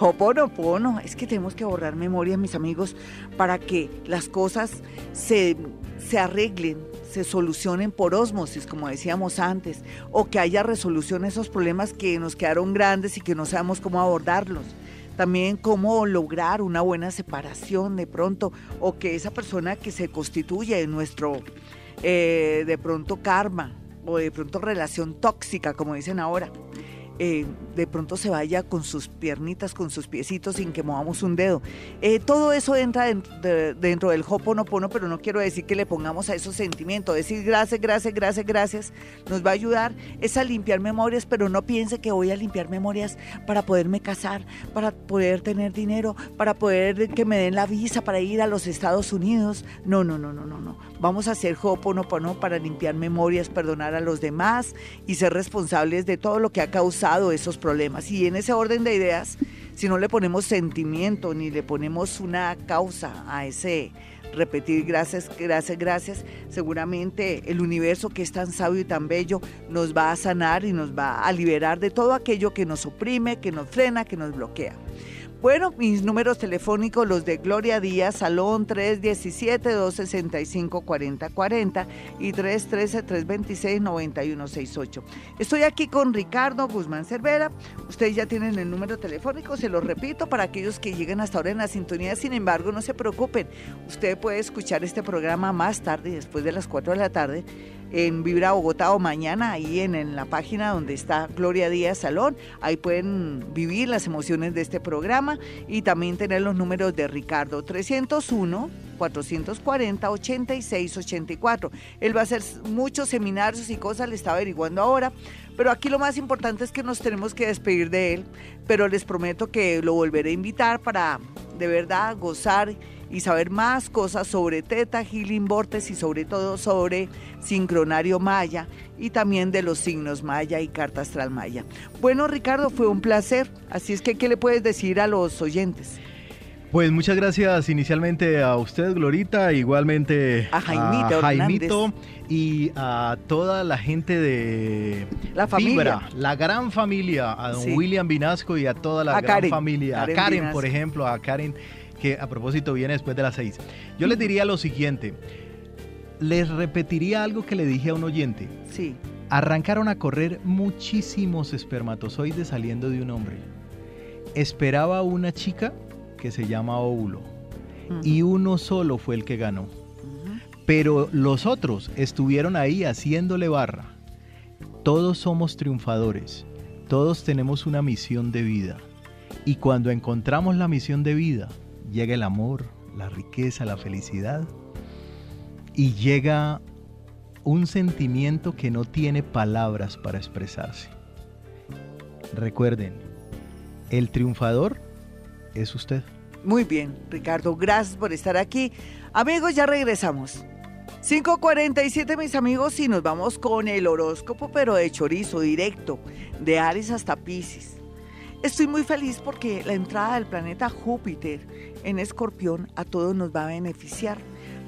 Speaker 2: Hoponopono, es que tenemos que borrar memoria, mis amigos, para que las cosas se, se arreglen, se solucionen por ósmosis, como decíamos antes, o que haya resolución a esos problemas que nos quedaron grandes y que no sabemos cómo abordarlos. También cómo lograr una buena separación de pronto, o que esa persona que se constituye en nuestro, eh, de pronto, karma, o de pronto relación tóxica, como dicen ahora, eh, de pronto se vaya con sus piernitas, con sus piecitos sin que movamos un dedo. Eh, todo eso entra dentro, de- dentro del hoponopono, pero no quiero decir que le pongamos a esos sentimientos. Decir gracias, gracias, gracias, gracias nos va a ayudar es a limpiar memorias, pero no piense que voy a limpiar memorias para poderme casar, para poder tener dinero, para poder que me den la visa para ir a los Estados Unidos. No, no, no, no, no, no. Vamos a hacer hoponopono para limpiar memorias, perdonar a los demás y ser responsables de todo lo que ha causado esos problemas. Y en ese orden de ideas, si no le ponemos sentimiento ni le ponemos una causa a ese repetir gracias, gracias, gracias, seguramente el universo que es tan sabio y tan bello nos va a sanar y nos va a liberar de todo aquello que nos oprime, que nos frena, que nos bloquea. Bueno, mis números telefónicos, los de Gloria Díaz, Salón 317-265-4040 y 313-326-9168. Estoy aquí con Ricardo Guzmán Cervera. Ustedes ya tienen el número telefónico, se lo repito, para aquellos que lleguen hasta ahora en la sintonía. Sin embargo, no se preocupen, usted puede escuchar este programa más tarde, después de las 4 de la tarde en Vibra Bogotá o mañana ahí en, la página donde está Gloria Díaz Salón. Ahí pueden vivir las emociones de este programa y también tener los números de Ricardo 301. 440 86 84. Él va a hacer muchos seminarios y cosas, le está averiguando ahora, pero aquí lo más importante es que nos tenemos que despedir de él, pero les prometo que lo volveré a invitar para de verdad gozar y saber más cosas sobre Teta Healing Vortex y sobre todo sobre sincronario maya y también de los signos maya y carta astral maya. Bueno, Ricardo, fue un placer. Así es que, ¿qué le puedes decir a los oyentes?
Speaker 3: Pues muchas gracias inicialmente a usted, Glorita, igualmente
Speaker 2: a Jaimito,
Speaker 3: y a toda la gente de
Speaker 2: la familia.
Speaker 3: la gran familia, a don William Vinasco y a toda la gran familia, a Karen, por ejemplo, a Karen que a propósito viene después de las seis. Yo les diría lo siguiente, les repetiría algo que le dije a un oyente.
Speaker 2: Sí.
Speaker 3: Arrancaron a correr muchísimos espermatozoides saliendo de un hombre. Esperaba una chica que se llama óvulo y uno solo fue el que ganó. Pero los otros estuvieron ahí haciéndole barra. Todos somos triunfadores, todos tenemos una misión de vida. Y cuando encontramos la misión de vida, llega el amor, la riqueza, la felicidad y llega un sentimiento que no tiene palabras para expresarse. Recuerden, el triunfador es usted.
Speaker 2: Muy bien, Ricardo, gracias por estar aquí. Amigos, ya regresamos. 5.47 mis amigos y nos vamos con el horóscopo, pero de chorizo, directo, de Aries hasta Pisces. Estoy muy feliz porque la entrada del planeta Júpiter en Escorpión a todos nos va a beneficiar.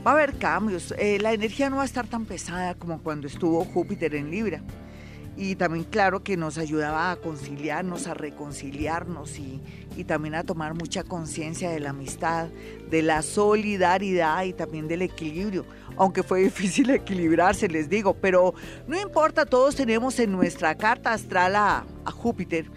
Speaker 2: Va a haber cambios, eh, la energía no va a estar tan pesada como cuando estuvo Júpiter en Libra. Y también claro que nos ayudaba a conciliarnos, a reconciliarnos y, y también a tomar mucha conciencia de la amistad, de la solidaridad y también del equilibrio. Aunque fue [LAUGHS] difícil equilibrarse, les digo, pero no importa, todos tenemos en nuestra carta astral a, a Júpiter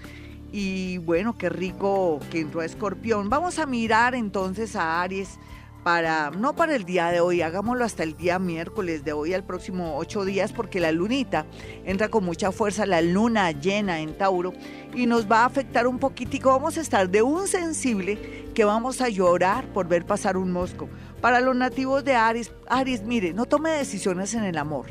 Speaker 2: y bueno, qué rico que entró a Escorpión. Vamos a mirar entonces a Aries para, no para el día de hoy, hagámoslo hasta el día miércoles de hoy al próximo ocho días, porque la lunita entra con mucha fuerza, la luna llena en Tauro, y nos va a afectar un poquitico. Vamos a estar de un sensible que vamos a llorar por ver pasar un mosco. Para los nativos de Aries, Aries, mire, no tome decisiones en el amor,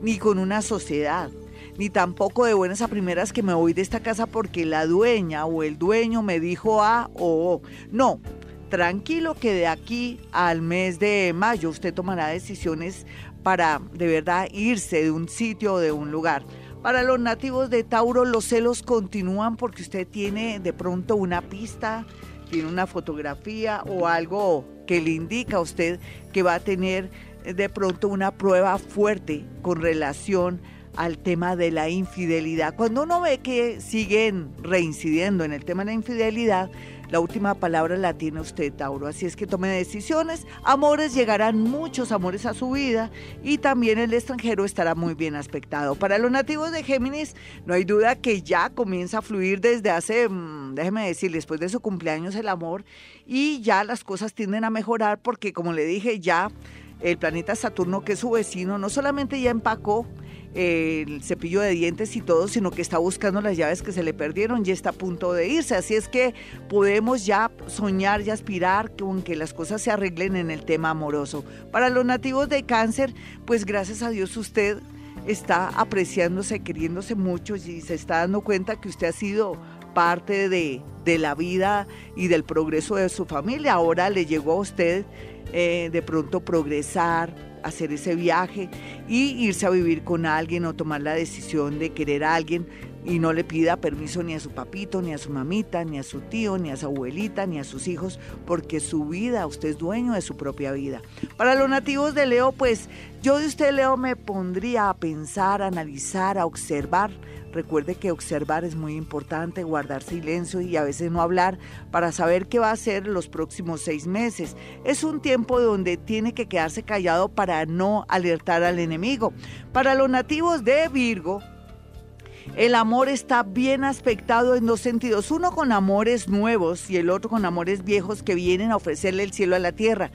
Speaker 2: ni con una sociedad ni tampoco de buenas a primeras que me voy de esta casa porque la dueña o el dueño me dijo A o O. No, tranquilo que de aquí al mes de mayo usted tomará decisiones para de verdad irse de un sitio o de un lugar. Para los nativos de Tauro los celos continúan porque usted tiene de pronto una pista, tiene una fotografía o algo que le indica a usted que va a tener de pronto una prueba fuerte con relación al tema de la infidelidad. Cuando uno ve que siguen reincidiendo en el tema de la infidelidad, la última palabra la tiene usted, Tauro. Así es que tome decisiones. Amores, llegarán muchos amores a su vida y también el extranjero estará muy bien aspectado. Para los nativos de Géminis, no hay duda que ya comienza a fluir desde hace, mm, déjeme decir, después de su cumpleaños el amor y ya las cosas tienden a mejorar porque, como le dije, ya el planeta Saturno, que es su vecino, no solamente ya empacó, el cepillo de dientes y todo, sino que está buscando las llaves que se le perdieron y está a punto de irse. Así es que podemos ya soñar y aspirar con que las cosas se arreglen en el tema amoroso. Para los nativos de cáncer, pues gracias a Dios usted está apreciándose, queriéndose mucho y se está dando cuenta que usted ha sido parte de, de la vida y del progreso de su familia. Ahora le llegó a usted eh, de pronto progresar, hacer ese viaje y irse a vivir con alguien o tomar la decisión de querer a alguien y no le pida permiso ni a su papito, ni a su mamita, ni a su tío, ni a su abuelita, ni a sus hijos, porque su vida, usted es dueño de su propia vida. Para los nativos de Leo, pues yo de usted, Leo, me pondría a pensar, a analizar, a observar. Recuerde que observar es muy importante, guardar silencio y a veces no hablar para saber qué va a hacer los próximos seis meses. Es un tiempo donde tiene que quedarse callado para no alertar al enemigo. Para los nativos de Virgo, el amor está bien aspectado en dos sentidos, uno con amores nuevos y el otro con amores viejos que vienen a ofrecerle el cielo a la tierra.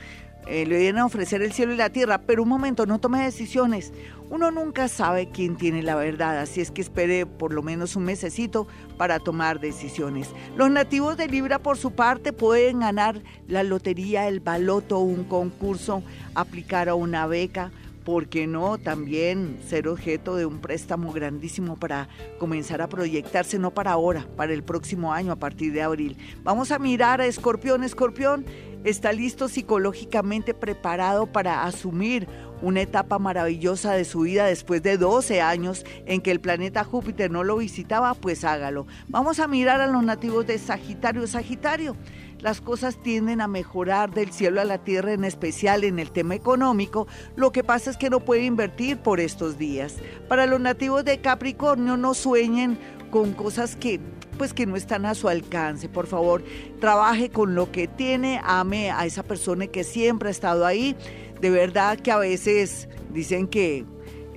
Speaker 2: Eh, le vienen a ofrecer el cielo y la tierra, pero un momento, no tome decisiones. Uno nunca sabe quién tiene la verdad, así es que espere por lo menos un mesecito para tomar decisiones. Los nativos de Libra, por su parte, pueden ganar la lotería, el baloto, un concurso, aplicar a una beca ¿por qué no también ser objeto de un préstamo grandísimo para comenzar a proyectarse, no para ahora, para el próximo año, a partir de abril? Vamos a mirar a Escorpión. Escorpión está listo psicológicamente preparado para asumir una etapa maravillosa de su vida después de 12 años en que el planeta Júpiter no lo visitaba, pues hágalo. Vamos a mirar a los nativos de Sagitario. Sagitario las cosas tienden a mejorar del cielo a la tierra, en especial en el tema económico. Lo que pasa es que no puede invertir por estos días. Para los nativos de Capricornio, no sueñen con cosas que pues que no están a su alcance. Por favor, trabaje con lo que tiene, ame a esa persona que siempre ha estado ahí. De verdad que a veces dicen que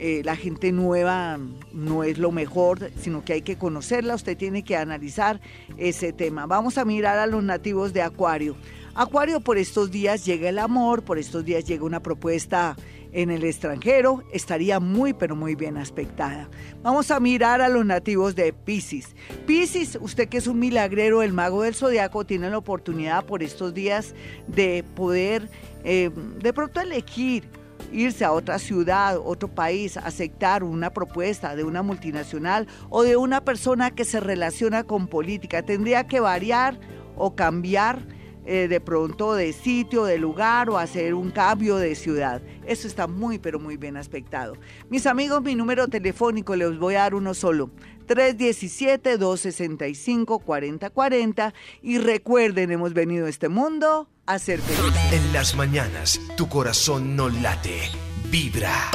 Speaker 2: eh, la gente nueva no es lo mejor, sino que hay que conocerla, usted tiene que analizar ese tema. Vamos a mirar a los nativos de Acuario. Acuario, por estos días llega el amor, por estos días llega una propuesta en el extranjero, estaría muy pero muy bien aspectada. Vamos a mirar a los nativos de Pisces. Pisces, usted que es un milagrero, el mago del zodiaco, tiene la oportunidad por estos días de poder eh, de pronto elegir irse a otra ciudad, otro país, aceptar una propuesta de una multinacional o de una persona que se relaciona con política. Tendría que variar o cambiar eh, de pronto de sitio, de lugar o hacer un cambio de ciudad. Eso está muy, pero muy bien aspectado. Mis amigos, mi número telefónico les voy a dar uno solo. 317-265-4040 y recuerden, hemos venido a este mundo a ser felices.
Speaker 1: En las mañanas, tu corazón no late, vibra.